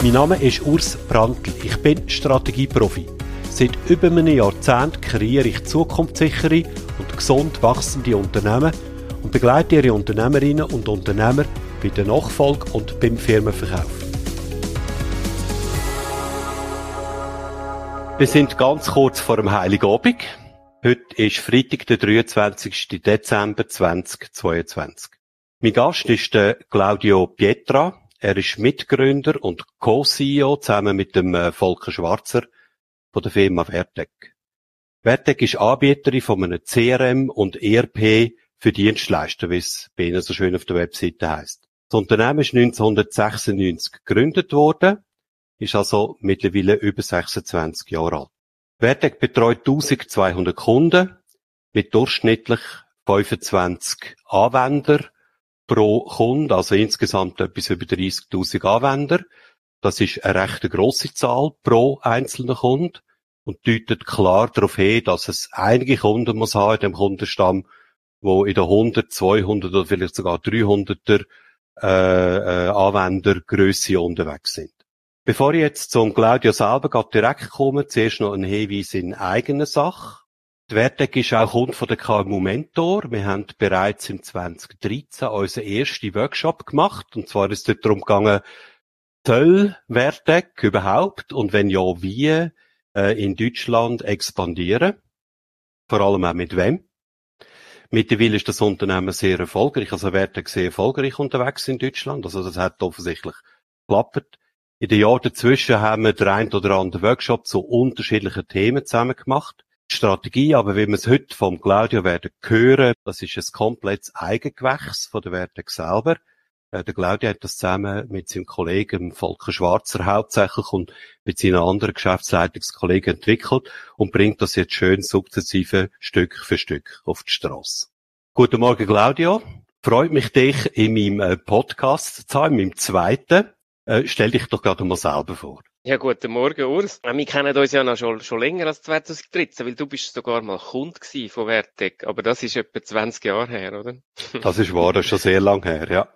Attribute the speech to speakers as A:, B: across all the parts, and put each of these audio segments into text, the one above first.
A: Mein Name ist Urs Brandl. Ich bin Strategieprofi. Seit über einem Jahrzehnt kreiere ich zukunftssichere und gesund wachsende Unternehmen und begleite ihre Unternehmerinnen und Unternehmer bei der Nachfolge und beim Firmenverkauf. Wir sind ganz kurz vor dem Heiligabend. Heute ist Freitag, der 23. Dezember 2022. Mein Gast ist der Claudio Pietra. Er ist Mitgründer und Co-CEO zusammen mit dem äh, Volker Schwarzer von der Firma Vertec. Vertec ist Anbieterin von einem CRM und ERP für Dienstleister, wie es bei Ihnen so schön auf der Webseite heißt. Das Unternehmen ist 1996 gegründet worden, ist also mittlerweile über 26 Jahre alt. Vertec betreut 1200 Kunden mit durchschnittlich 25 Anwender pro Kunde, also insgesamt etwas über 30.000 Anwender. Das ist eine recht grosse Zahl pro einzelnen Kunde und deutet klar darauf hin, dass es einige Kunden muss haben in dem Kundenstamm, wo in der 100, 200 oder vielleicht sogar 300er äh, äh, Anwendergröße unterwegs sind. Bevor ich jetzt zum Claudio selber direkt komme, zuerst noch ein Hinweis in eigener Sache. Die Vertec ist auch Kunde von der KMU Mentor. Wir haben bereits im 2013 unseren ersten Workshop gemacht. Und zwar ist es darum gegangen, soll Vertec überhaupt und wenn ja, wie äh, in Deutschland expandieren? Vor allem auch mit wem? Mittlerweile ist das Unternehmen sehr erfolgreich. Also Vertec sehr erfolgreich unterwegs in Deutschland. Also das hat offensichtlich geklappt. In den Jahren dazwischen haben wir den ein oder anderen Workshop zu unterschiedlichen Themen zusammen gemacht. Strategie, aber wie wir es heute vom Claudio werden hören, das ist ein komplettes Eigengewächs von der Vertec selber. Äh, der Claudio hat das zusammen mit seinem Kollegen Volker Schwarzer hauptsächlich und mit seinen anderen Geschäftsleitungskollegen entwickelt und bringt das jetzt schön sukzessive Stück für Stück auf die Straße. Guten Morgen, Claudio. Freut mich, dich in meinem äh, Podcast zu haben, in meinem zweiten. Äh, stell dich doch gerade mal selber vor.
B: Ja, guten Morgen, Urs. Wir kennen uns ja noch schon, schon länger als 2013, weil du bist sogar mal Kunde von Vertec. Aber das ist etwa 20 Jahre her, oder?
A: Das ist wahr, das ist schon sehr lang her, ja.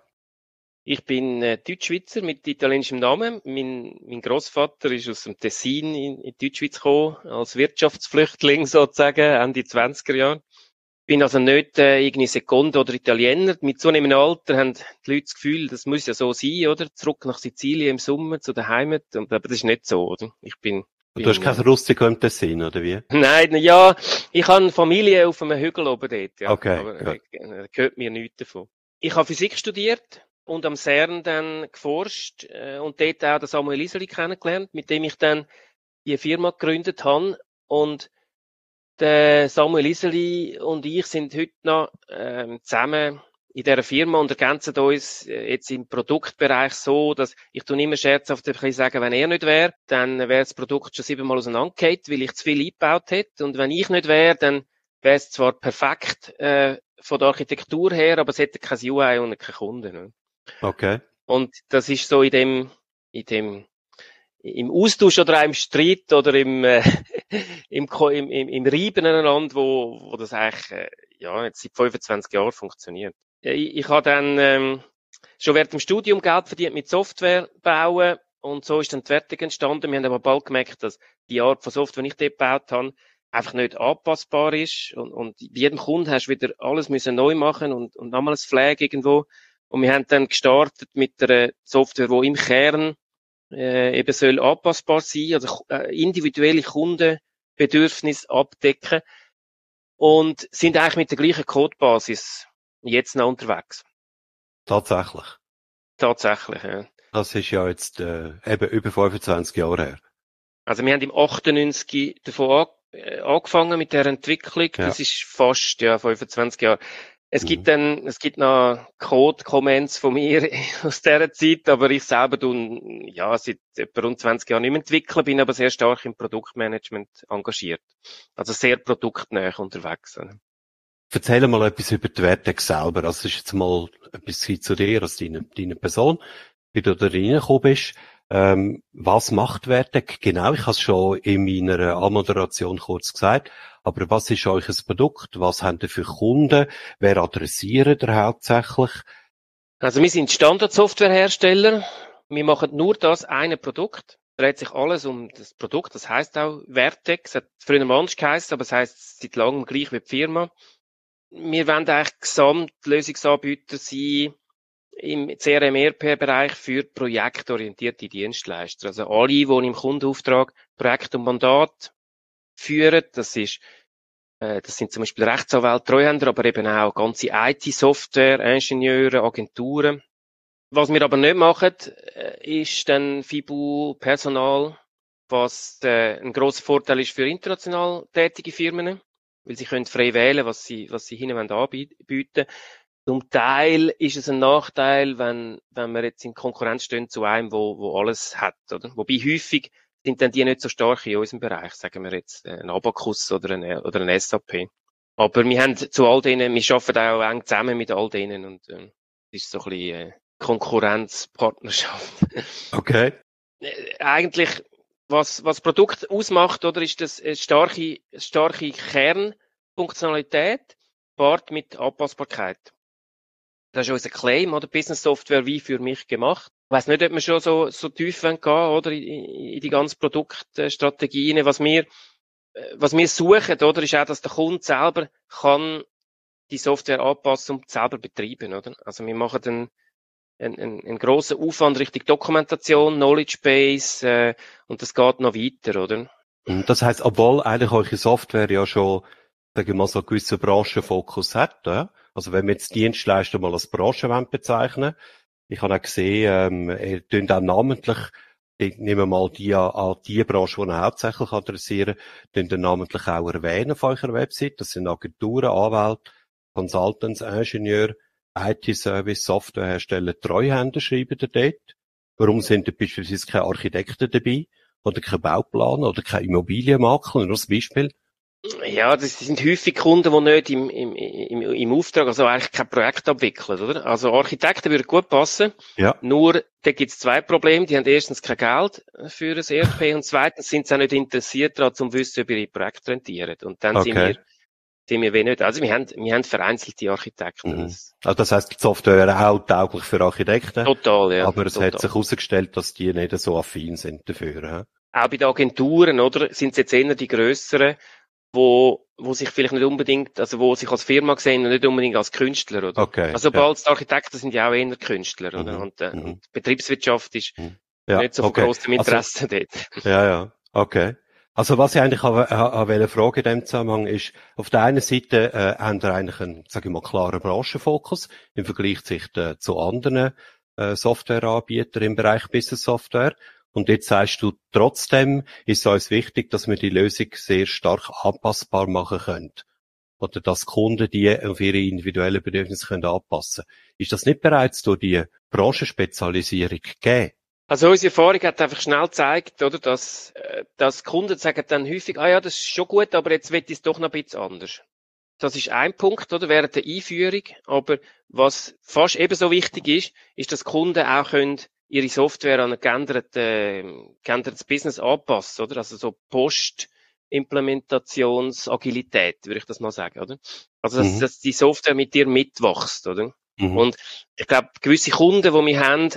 B: Ich bin äh, Deutschschweizer mit italienischem Namen. Mein, mein Großvater ist aus dem Tessin in, in Deutschschweiz gekommen, als Wirtschaftsflüchtling sozusagen, Ende 20er Jahre bin also nicht äh, irgendwie Sekunde oder Italiener. Mit zunehmendem Alter haben die Leute das Gefühl, das muss ja so sein, oder? Zurück nach Sizilien im Sommer zu der Heimat. Und, aber das ist nicht so, oder? Ich bin
A: Du hast kein Rustico im Tessin, oder wie?
B: Nein, ja, ich habe eine Familie auf einem Hügel oben dort, ja.
A: Okay.
B: Aber äh, gehört mir nichts davon. Ich habe Physik studiert und am CERN dann geforscht äh, und dort auch den Samuel Iseli kennengelernt, mit dem ich dann die Firma gegründet habe. Und der Samuel Iseli und ich sind heute noch ähm, zusammen in dieser Firma und ergänzen uns äh, jetzt im Produktbereich so, dass ich tue immer scherzhaft sagen, wenn er nicht wäre, dann wäre das Produkt schon siebenmal auseinandergeht, weil ich zu viel eingebaut hätte. Und wenn ich nicht wäre, dann wäre es zwar perfekt äh, von der Architektur her, aber es hätte kein UI und kein Kunde. Ne?
A: Okay.
B: Und das ist so in dem, in dem im Austausch oder auch im Streit oder im, äh, im, im, im, im Reiben aneinander, wo, wo das eigentlich äh, ja, jetzt seit 25 Jahren funktioniert. Ich, ich habe dann ähm, schon während dem Studium Geld verdient mit Software bauen und so ist dann die Wertung entstanden. Wir haben aber bald gemerkt, dass die Art von Software, die ich dort gebaut habe, einfach nicht anpassbar ist und, und bei jedem Kunden hast du wieder alles müssen neu machen und, und nochmal ein Flag irgendwo. Und wir haben dann gestartet mit der Software, wo im Kern äh, eben soll anpassbar sein, also äh, individuelle Kundenbedürfnisse abdecken und sind eigentlich mit der gleichen Codebasis jetzt noch unterwegs.
A: Tatsächlich.
B: Tatsächlich, ja.
A: Das ist ja jetzt äh, eben über 25 Jahre her.
B: Also wir haben im 98 davon äh, angefangen mit der Entwicklung. Ja. Das ist fast ja 25 Jahre. Es gibt mhm. dann, es gibt noch Code-Comments von mir aus dieser Zeit, aber ich selber tun, ja, seit etwa rund 20 Jahren nicht mehr entwickeln, bin aber sehr stark im Produktmanagement engagiert. Also sehr produktnäher unterwegs.
A: Erzähl mal etwas über die Vertex selber. Also, das ist jetzt mal etwas zu dir, als deiner deine Person, wie du da reingekommen bist. Ähm, was macht Vertec genau? Ich habe es schon in meiner Anmoderation kurz gesagt. Aber was ist euch ein Produkt? Was habt ihr für Kunden? Wer adressiert ihr hauptsächlich?
B: Also wir sind Standardsoftwarehersteller. Wir machen nur das eine Produkt. Dreht sich alles um das Produkt. Das heißt auch Vertex. Es hat früher mal anders geheißen, aber es heißt seit langem gleich wie die Firma. Wir wollen eigentlich Gesamtlösungsanbieter sein, im CRM-ERP-Bereich für projektorientierte Dienstleister. Also alle, die im Kundenauftrag Projekt und Mandat führen, das ist äh, das sind zum Beispiel Rechtsanwälte, Treuhänder, aber eben auch ganze IT-Software, Ingenieure, Agenturen. Was wir aber nicht machen, äh, ist dann FIBU Personal, was äh, ein grosser Vorteil ist für international tätige Firmen, weil sie können frei wählen, was sie, was sie hinten anbieten zum Teil ist es ein Nachteil, wenn, wenn man jetzt in Konkurrenz stehen zu einem, wo, wo alles hat, oder? Wobei häufig sind dann die nicht so stark in unserem Bereich, sagen wir jetzt, ein Abacus oder ein, oder ein SAP. Aber wir haben zu all denen, wir arbeiten auch eng zusammen mit all denen und, äh, ist so ein bisschen, äh, Konkurrenzpartnerschaft.
A: Okay.
B: Äh, eigentlich, was, was Produkt ausmacht, oder, ist das eine starke, starke Kernfunktionalität, paart mit Anpassbarkeit. Das ist unser Claim, oder? Business Software wie für mich gemacht. Ich weiss nicht, ob wir schon so, so tief gehen oder? In, in die ganzen Produktstrategien. Was wir, äh, was wir suchen, oder? Ist auch, dass der Kunde selber kann die Software anpassen und selber betreiben, oder? Also wir machen dann einen, einen, einen grossen Aufwand Richtung Dokumentation, Knowledge Base, äh, und das geht noch weiter, oder?
A: Das heißt, obwohl eigentlich eure Software ja schon, sagen wir mal, so einen gewissen Branchenfokus hat, ja? Also wenn wir jetzt Dienstleister mal als Branche bezeichnen ich habe auch gesehen, ähm, ihr tönt auch namentlich, ich nehme mal die an die Branche, die hauptsächlich adressieren, ihr namentlich auch erwähnen auf eurer Website. Das sind Agenturen, Anwälte, Consultants, Ingenieure, IT-Service, Softwarehersteller, Treuhänder schreiben ihr dort. Warum sind da beispielsweise keine Architekten dabei? Oder kein Bauplaner oder kein Immobilienmakler? Nur als Beispiel.
B: Ja, das sind häufig Kunden, die nicht im, im, im, im Auftrag, also eigentlich kein Projekt abwickeln, oder? Also Architekten würden gut passen.
A: Ja.
B: Nur, da gibt es zwei Probleme. Die haben erstens kein Geld für ein ERP und zweitens sind sie auch nicht interessiert daran, zu wissen, ob ihre Projekte rentieren. Und dann okay. sind wir, sind wir wenig. Also wir haben, wir haben vereinzelte Architekten.
A: Mhm. Also das heisst, die Software wäre auch tauglich für Architekten.
B: Total, ja.
A: Aber es
B: total.
A: hat sich herausgestellt, dass die nicht so affin sind dafür. He?
B: Auch bei den Agenturen, oder? Sind es jetzt eher die grösseren, wo, wo sich vielleicht nicht unbedingt, also wo sich als Firma sehen und nicht unbedingt als Künstler, oder?
A: Okay.
B: Also bald ja. Architekten sind ja auch eher Künstler, oder? Mhm. Und, äh, mhm. und Betriebswirtschaft ist mhm. ja. nicht so von okay. großem Interesse also, dort.
A: Ja, ja. Okay. Also was ich eigentlich habe, habe Frage in dem Zusammenhang ist, auf der einen Seite äh, haben wir eigentlich einen, sage ich mal, klaren Branchenfokus im Vergleich zu, äh, zu anderen äh, Softwareanbietern im Bereich Business Software. Und jetzt sagst du, trotzdem ist uns wichtig, dass wir die Lösung sehr stark anpassbar machen können. Oder dass Kunden die auf ihre individuellen Bedürfnisse können anpassen Ist das nicht bereits durch die Branchenspezialisierung gegeben?
B: Also unsere Erfahrung hat einfach schnell gezeigt, oder, dass, äh, dass Kunden sagen dann häufig, ah ja, das ist schon gut, aber jetzt wird es doch noch ein bisschen anders. Das ist ein Punkt, oder, während der Einführung. Aber was fast ebenso wichtig ist, ist, dass Kunden auch können ihre Software an ein geändertes, äh, geändertes Business anpasst, oder? Also so Post-Implementationsagilität, würde ich das mal sagen, oder? Also, dass, mhm. dass die Software mit dir mitwächst, oder? Mhm. Und ich glaube, gewisse Kunden, die wir haben,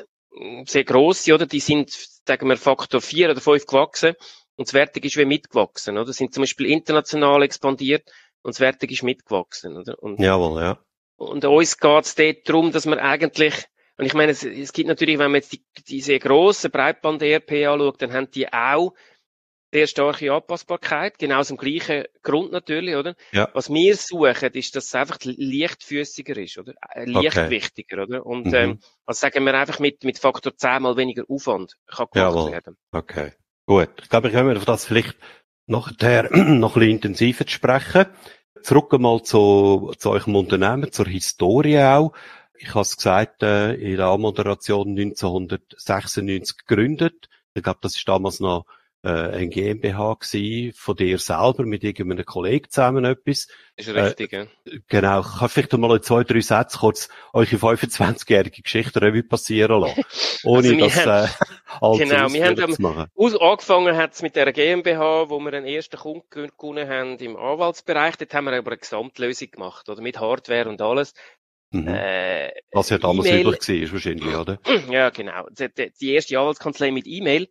B: sehr grosse, oder? Die sind, sagen wir, Faktor 4 oder 5 gewachsen und das Wertig ist wie mitgewachsen, oder? Sind zum Beispiel international expandiert und das Wertig ist mitgewachsen, oder? Und,
A: Jawohl, ja.
B: Und uns geht es dort darum, dass wir eigentlich und ich meine, es, es gibt natürlich, wenn man jetzt die, diese grossen Breitband-ERP anschaut, dann haben die auch sehr starke Anpassbarkeit, genau aus dem gleichen Grund natürlich, oder?
A: Ja.
B: Was wir suchen, ist, dass es einfach leichtfüßiger ist, oder? Äh, leichtwichtiger, okay. oder? Und, mhm. ähm, also sagen wir einfach mit, mit Faktor 10 mal weniger Aufwand kann gemacht Jawohl. werden.
A: Okay. Gut. Ich glaube, ich können wir auf das vielleicht nachher noch ein bisschen intensiver sprechen. Zurück einmal zu, zu eurem Unternehmen, zur Historie auch. Ich habe es gesagt, äh, in der Anmoderation 1996 gegründet. Ich glaube, das ist damals noch äh, ein GmbH gewesen, von dir selber mit irgendeinem Kollegen zusammen etwas.
B: Ist richtig, äh,
A: ja. Genau. Ich kann vielleicht mal in zwei, drei Sätze kurz eure 25-jährige Geschichte Revue passieren lassen. Ohne also das,
B: haben, äh, Genau, wir haben zu machen. Aus, angefangen hat es mit der GmbH, wo wir einen ersten Kunden gewonnen haben im Anwaltsbereich. Dort haben wir aber eine Gesamtlösung gemacht, oder? Mit Hardware und alles.
A: Mhm. Äh, Was ja damals e üblich war, wahrscheinlich, oder?
B: Ja, genau. Die, die erste Anwaltskanzlei mit E-Mail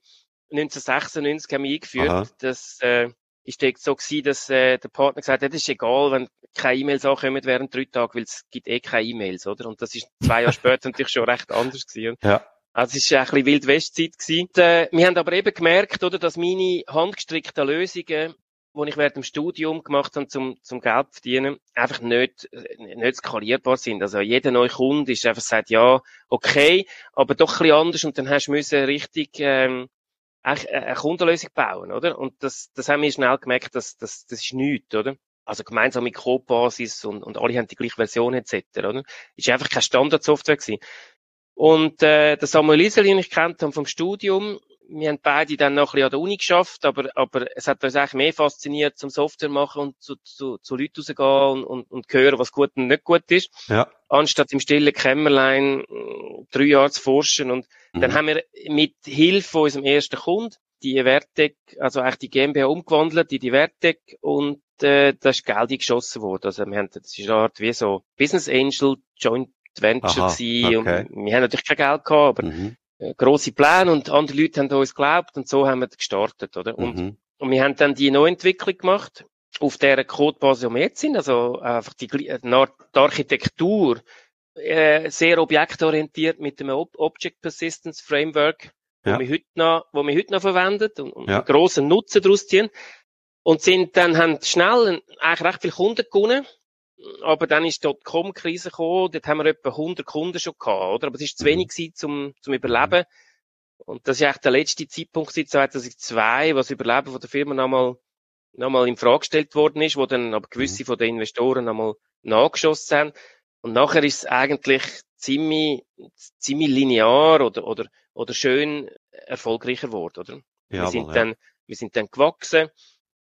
B: 1996 haben wir eingeführt. Aha. Das äh, ist dort so gewesen, dass äh, der Partner gesagt hat, das ist egal, wenn keine E-Mails ankommen während drei Tagen, weil es gibt eh keine E-Mails, oder? Und das ist zwei Jahre später natürlich schon recht anders gewesen.
A: Ja.
B: Also es war ein bisschen Wild-West-Zeit äh, wir haben aber eben gemerkt, oder, dass meine handgestrickten Lösungen die ich während dem Studium gemacht habe, zum, zum Geld verdienen, einfach nicht, nicht skalierbar sind. Also jeder neue Kunde ist einfach sagt, ja, okay, aber doch ein bisschen anders und dann hast du müssen richtig, ähm, eine Kundenlösung bauen, oder? Und das, das haben wir schnell gemerkt, dass, dass das ist nichts, oder? Also gemeinsame Codebasis und, und alle haben die gleiche Version etc., oder? Ist einfach keine Standardsoftware gewesen. Und äh, der Samuel Isel, den ich kennt habe vom Studium, wir haben beide dann noch ein bisschen an der Uni geschafft, aber, aber es hat uns eigentlich mehr fasziniert, zum Software machen und zu, zu, zu Leuten rausgehen und, und, und hören, was gut und nicht gut ist.
A: Ja.
B: Anstatt im stillen Kämmerlein äh, drei Jahre zu forschen. Und mhm. dann haben wir mit Hilfe von unserem ersten Kunden die Vertec, also eigentlich die GmbH umgewandelt in die Vertec und äh, da ist Geld eingeschossen worden. Also wir haben, das ist eine Art wie so Business Angel Joint Venture Aha, okay. und wir haben natürlich kein Geld gehabt, aber mhm. Äh, grosse Pläne und andere Leute haben uns geglaubt und so haben wir gestartet, oder? Und, mhm. und wir haben dann die Neuentwicklung gemacht auf der Codebasis, wo wir jetzt sind, also einfach die, die Architektur äh, sehr objektorientiert mit dem Object Persistence Framework, ja. wo wir heute noch, wo wir heute noch verwendet und, und ja. einen grossen Nutzen daraus ziehen. Und sind dann, haben schnell eigentlich recht viele Kunden gewonnen aber dann ist dort die krise gekommen, dort haben wir etwa 100 Kunden schon gehabt, oder? Aber es ist zu mhm. wenig gewesen, zum, zum Überleben. Und das ist eigentlich der letzte Zeitpunkt seit 2002, was das Überleben von der Firma nochmal, nochmal in Frage gestellt worden ist, wo dann aber gewisse mhm. von den Investoren nochmal nachgeschossen haben. Und nachher ist es eigentlich ziemlich, ziemlich linear oder, oder, oder schön erfolgreicher geworden, oder?
A: Ja,
B: wir sind ja. dann, wir sind dann gewachsen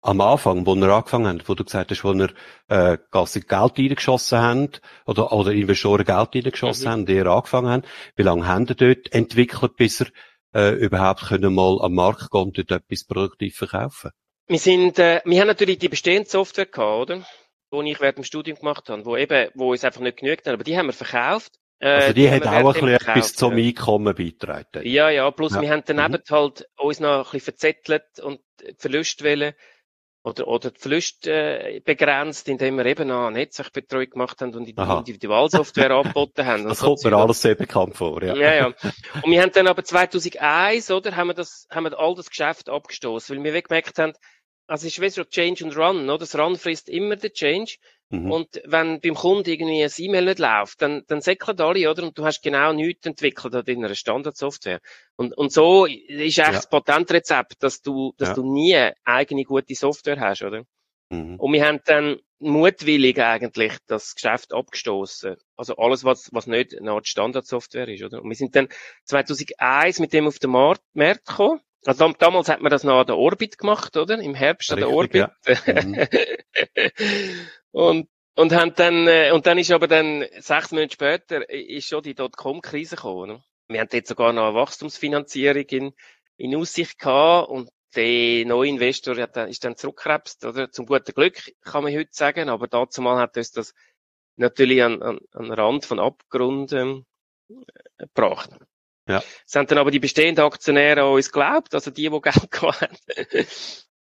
A: am Anfang, wo wir angefangen haben, wo du gesagt hast, wo wir äh, quasi Geld reingeschossen haben, oder, oder Investoren Geld reingeschossen mhm. haben, die angefangen haben, wie lange haben die dort entwickelt, bis ihr äh, überhaupt können mal am Markt gehen und dort etwas produktiv verkaufen?
B: Wir sind, äh, wir haben natürlich die bestehende Software gehabt, oder? Die ich während dem Studium gemacht habe, wo eben, wo uns einfach nicht genügt haben, aber die haben wir verkauft.
A: Äh, also die, die hat auch ein bisschen etwas zum Einkommen beitragen.
B: Ja, ja, plus ja. wir haben dann mhm. halt uns noch ein bisschen verzettelt und Verlust wollen oder, oder die Verluste äh, begrenzt, indem wir eben eine Netzwerkbetreuung gemacht haben und. Individualsoftware angeboten haben.
A: Das kommt mir alles sehr bekannt vor, ja.
B: Ja, ja. Und wir haben dann aber 2001, oder, haben wir das, haben wir all das Geschäft abgestoßen, weil wir gemerkt haben, also es ist wie so Change und Run, oder? Das Run frisst immer den Change. Mhm. Und wenn beim Kunden irgendwie ein E-Mail nicht läuft, dann, dann säckeln alle, oder? Und du hast genau nichts entwickelt an deiner Standardsoftware. Und, und so ist eigentlich ja. das Patentrezept, dass du, dass ja. du nie eigene gute Software hast, oder? Mhm. Und wir haben dann mutwillig eigentlich das Geschäft abgestoßen. Also alles, was, was nicht eine Art Standardsoftware ist, oder? Und wir sind dann 2001 mit dem auf den Markt, Markt gekommen. Also damals hat man das noch an der Orbit gemacht, oder? Im Herbst Richtig, an der Orbit. Ja. Mhm. und und haben dann äh, und dann ist aber dann sechs Monate später ist schon die Dotcom-Krise gekommen. Oder? Wir haben jetzt sogar noch eine Wachstumsfinanzierung in, in Aussicht gehabt und der neue Investor hat, ist dann zurückgekrebst, oder? Zum guten Glück, kann man heute sagen, aber dazu mal hat uns das natürlich an, an, an Rand von Abgrund ähm, gebracht.
A: Ja.
B: Es haben dann aber die bestehenden Aktionäre an uns geglaubt, also die, die Geld haben.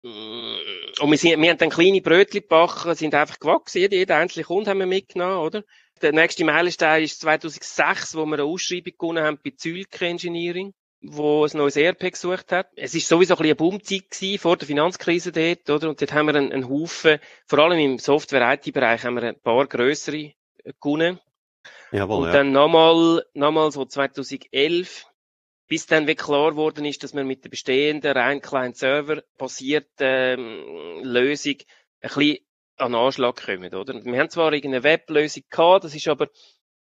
B: Und wir, sind, wir haben dann kleine Brötchen gebacken, sind einfach gewachsen. Jeder, jeder einzelne Kunde haben wir mitgenommen, oder? Der nächste Meilenstein ist 2006, wo wir eine Ausschreibung gewonnen haben bei Zülke Engineering, wo ein neues ERP gesucht hat. Es ist sowieso ein bisschen eine Boomzeit gewesen, vor der Finanzkrise dort, oder? Und dort haben wir einen, einen Haufen, vor allem im Software-IT-Bereich haben wir ein paar grössere gewonnen.
A: Jawohl,
B: und
A: ja.
B: dann nochmal, nochmal so 2011, bis dann wirklich klar geworden ist, dass man mit der bestehenden rein Client-Server basierten ähm, Lösung ein bisschen an Anschlag kommen, oder? Wir haben zwar irgendeine Weblösung gehabt, das ist aber,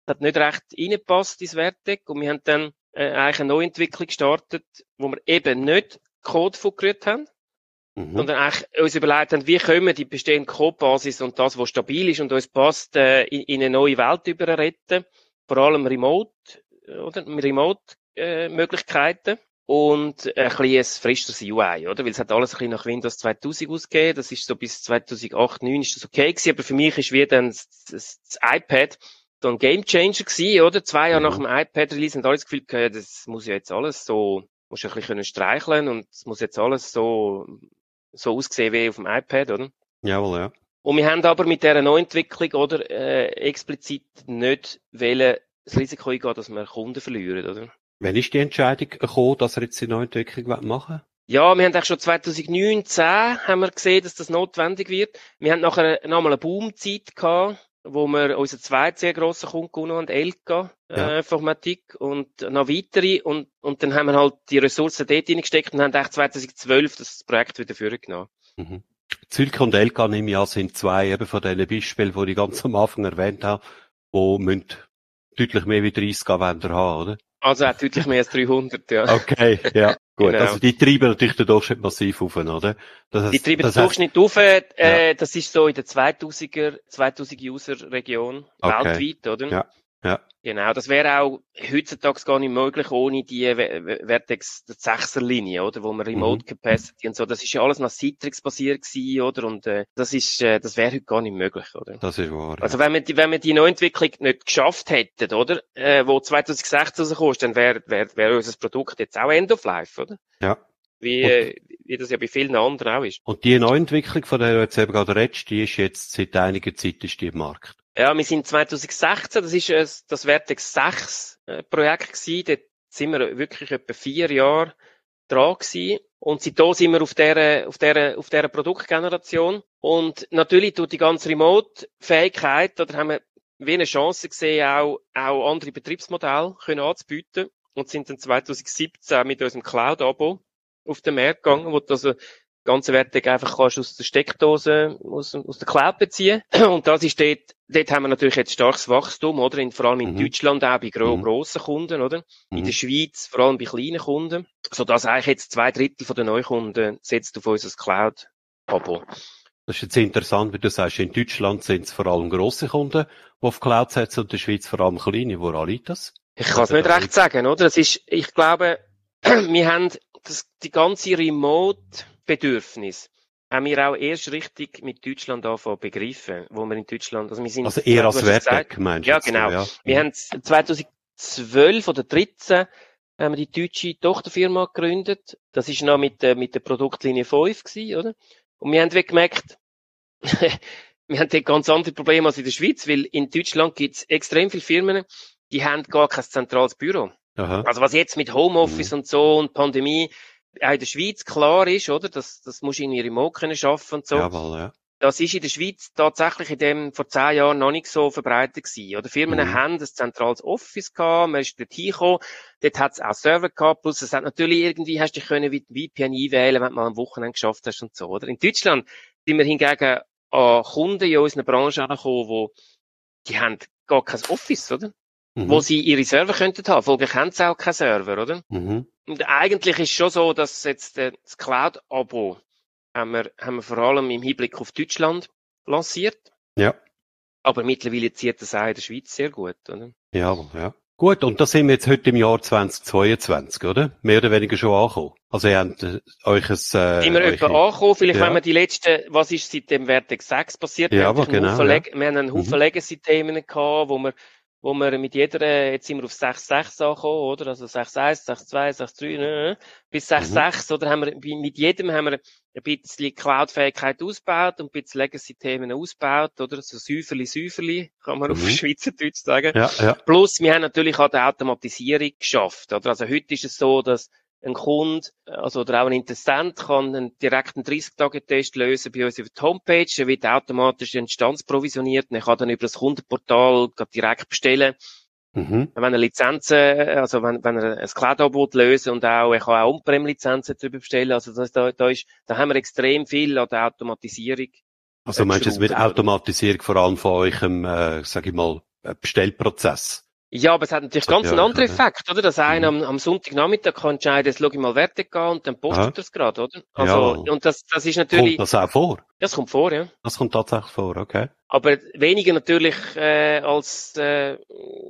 B: hat nicht recht reingepasst ins Vertec und wir haben dann äh, eigentlich eine Neuentwicklung gestartet, wo wir eben nicht Code vorgerührt haben, mhm. sondern eigentlich uns überlegt haben, wie können wir die bestehende Codebasis und das, was stabil ist und uns passt, äh, in, in eine neue Welt überretten, vor allem remote, oder? Remote-Möglichkeiten. Äh, und ein bisschen frisches UI, oder? Weil es hat alles ein bisschen nach Windows 2000 ausgegeben. Das ist so bis 2008, 2009 ist das okay gewesen. Aber für mich ist wie dann das, das, iPad so ein Gamechanger gewesen, oder? Zwei Jahre mhm. nach dem iPad-Release haben alle das Gefühl gehabt, das muss ja jetzt alles so, muss ein bisschen können streicheln und es muss jetzt alles so, so aussehen wie auf dem iPad, oder?
A: Jawohl, ja.
B: Und wir haben aber mit dieser Neuentwicklung, oder, äh, explizit nicht wollen, das Risiko eingehen, dass wir Kunden verlieren, oder?
A: Wann ist die Entscheidung gekommen, dass ihr jetzt die Neuentwicklung machen
B: Ja, wir haben eigentlich schon 2019 haben wir gesehen, dass das notwendig wird. Wir haben nachher nochmal eine Boomzeit gehabt, wo wir unseren zweiten sehr grossen Kunden gewonnen haben, Elka ja. äh, Informatik und noch weitere und, und dann haben wir halt die Ressourcen dort reingesteckt und haben eigentlich 2012 das Projekt wieder vorgenommen.
A: Mhm. Zülke und Elka nehme ich an, sind zwei eben von diesen Beispielen, die ich ganz am Anfang erwähnt habe, die deutlich mehr wie 30 Anwender haben, oder?
B: Also auch deutlich mehr als 300, ja.
A: Okay, ja. Gut, genau. also die treiben natürlich den Durchschnitt massiv auf, oder?
B: Das heißt, die treiben den Durchschnitt auf, äh, ja. das ist so in der 2000er, 2000 User Region, okay. weltweit, oder?
A: Ja. Ja.
B: Genau, das wäre auch heutzutage gar nicht möglich ohne die Vertex 6er Linie, oder, wo man Remote mhm. Capacity und so, das ist ja alles nach Citrix basiert gewesen, oder, und äh, das ist, äh, das wäre heute gar nicht möglich, oder?
A: Das ist wahr.
B: Also wenn wir die, wenn wir die Neuentwicklung nicht geschafft hätten, oder, äh, wo 2016 rauskostet, dann wäre wäre wäre unser Produkt jetzt auch End of Life, oder?
A: Ja.
B: Wie, äh, wie das ja bei vielen anderen auch ist.
A: Und die Neuentwicklung, von der du jetzt eben gerade redest, die ist jetzt seit einiger Zeit ist die im Markt.
B: Ja, wir sind 2016, das ist äh, das Vertex 6 äh, Projekt gewesen. Dort sind wir wirklich etwa vier Jahre dran gewesen. Und seitdem sind wir auf dieser, auf dieser, auf dieser Produktgeneration. Und natürlich durch die ganze Remote-Fähigkeit, oder haben wir wie eine Chance gesehen, auch, auch andere Betriebsmodelle können anzubieten. Und sind dann 2017 mit unserem Cloud-Abo auf den Markt gegangen, wo du also ganze Wertung einfach kannst aus der Steckdose, aus, aus der Cloud beziehen. Und das ist dort, dort haben wir natürlich jetzt starkes Wachstum, oder? In, vor allem in mhm. Deutschland auch bei gro mhm. grossen Kunden, oder? Mhm. In der Schweiz vor allem bei kleinen Kunden. Sodass eigentlich jetzt zwei Drittel von den Neukunden setzt auf unser Cloud-Abo.
A: Das ist jetzt interessant, wie du sagst, in Deutschland sind es vor allem grosse Kunden, die auf Cloud setzen und in der Schweiz vor allem kleine. Woran liegt das?
B: Ich kann es nicht recht sagen, oder? Das ist, ich glaube, wir haben das, die ganze Remote Bedürfnis haben wir auch erst richtig mit Deutschland anfangen begriffen, wo wir in Deutschland,
A: also wir sind... Also eher als Wertback, meinst
B: du? Ja, genau. Ja. Wir haben 2012 oder 2013 haben wir die deutsche Tochterfirma gegründet. Das ist noch mit, äh, mit der Produktlinie 5 gewesen, oder? Und wir haben gemerkt, wir haben dort ganz andere Probleme als in der Schweiz, weil in Deutschland gibt es extrem viele Firmen, die haben gar kein zentrales Büro. Aha. Also was jetzt mit Homeoffice mhm. und so und Pandemie, auch in der Schweiz klar ist, oder? Das, das muss in ihre Remote können schaffen und so.
A: Jawohl, ja.
B: Das ist in der Schweiz tatsächlich in dem vor zehn Jahren noch nicht so verbreitet gewesen. Oder Firmen mhm. haben ein zentrales Office gehabt, man ist dort hingekommen, dort hat es auch Server gehabt, plus es hat natürlich irgendwie, hast du dich können wie VPN einwählen, wenn du mal am Wochenende geschafft hast und so, oder? In Deutschland sind wir hingegen an Kunden in unserer Branche angekommen, wo, die haben gar kein Office, oder? Mhm. Wo sie ihre Server könnten haben. Folglich haben sie auch keinen Server, oder? Mhm. Und eigentlich ist schon so, dass jetzt das Cloud-Abo haben wir, haben wir vor allem im Hinblick auf Deutschland lanciert.
A: Ja.
B: Aber mittlerweile zieht das auch in der Schweiz sehr gut, oder?
A: Ja, ja. Gut, und da sind wir jetzt heute im Jahr 2022, oder? Mehr oder weniger schon angekommen. Also ihr habt äh, euch ein... Äh,
B: sind wir etwa angekommen? Vielleicht ja. wenn wir die letzten, was ist seit dem Vertex 6 passiert?
A: Ja, aber genau. Ja.
B: Wir haben einen Haufen mhm. Legacy-Themen gehabt, wo wir wo wir mit jeder, jetzt sind wir auf 6.6 angekommen, oder? Also 6.1, 6.2, 6.3, ne, bis 6.6, mhm. oder? Haben wir, mit jedem haben wir ein bisschen Cloud-Fähigkeit ausgebaut und ein bisschen Legacy-Themen ausgebaut, oder? So Säuferli, Säuferli, kann man mhm. auf Schweizerdeutsch sagen.
A: Ja, ja.
B: Plus, wir haben natürlich auch die Automatisierung geschafft, oder? Also heute ist es so, dass ein Kunde, also oder auch ein Interessent kann einen direkten 30-Tage-Test lösen bei uns über die Homepage. Er wird automatisch instanzprovisioniert und er kann dann über das Kundenportal direkt bestellen. Mhm. Wenn er Lizenzen, also wenn, wenn er ein Cloud-Angebot lösen und auch, er kann auch On-Prem-Lizenzen darüber bestellen. Also das, da, da ist, da haben wir extrem viel an der Automatisierung
A: Also meinst du es mit Automatisierung vor allem von eurem, äh, sag ich mal, Bestellprozess?
B: Ja, aber es hat natürlich ganz einen anderen Effekt, oder? Dass einer mhm. am, am Sonntagnachmittag kann entscheiden, jetzt schau ich mal gehen und dann postet er es gerade, oder? Also, ja. und das, das ist natürlich.
A: Kommt das auch vor?
B: Das kommt vor, ja.
A: Das kommt tatsächlich vor, okay.
B: Aber weniger natürlich, äh, als, äh,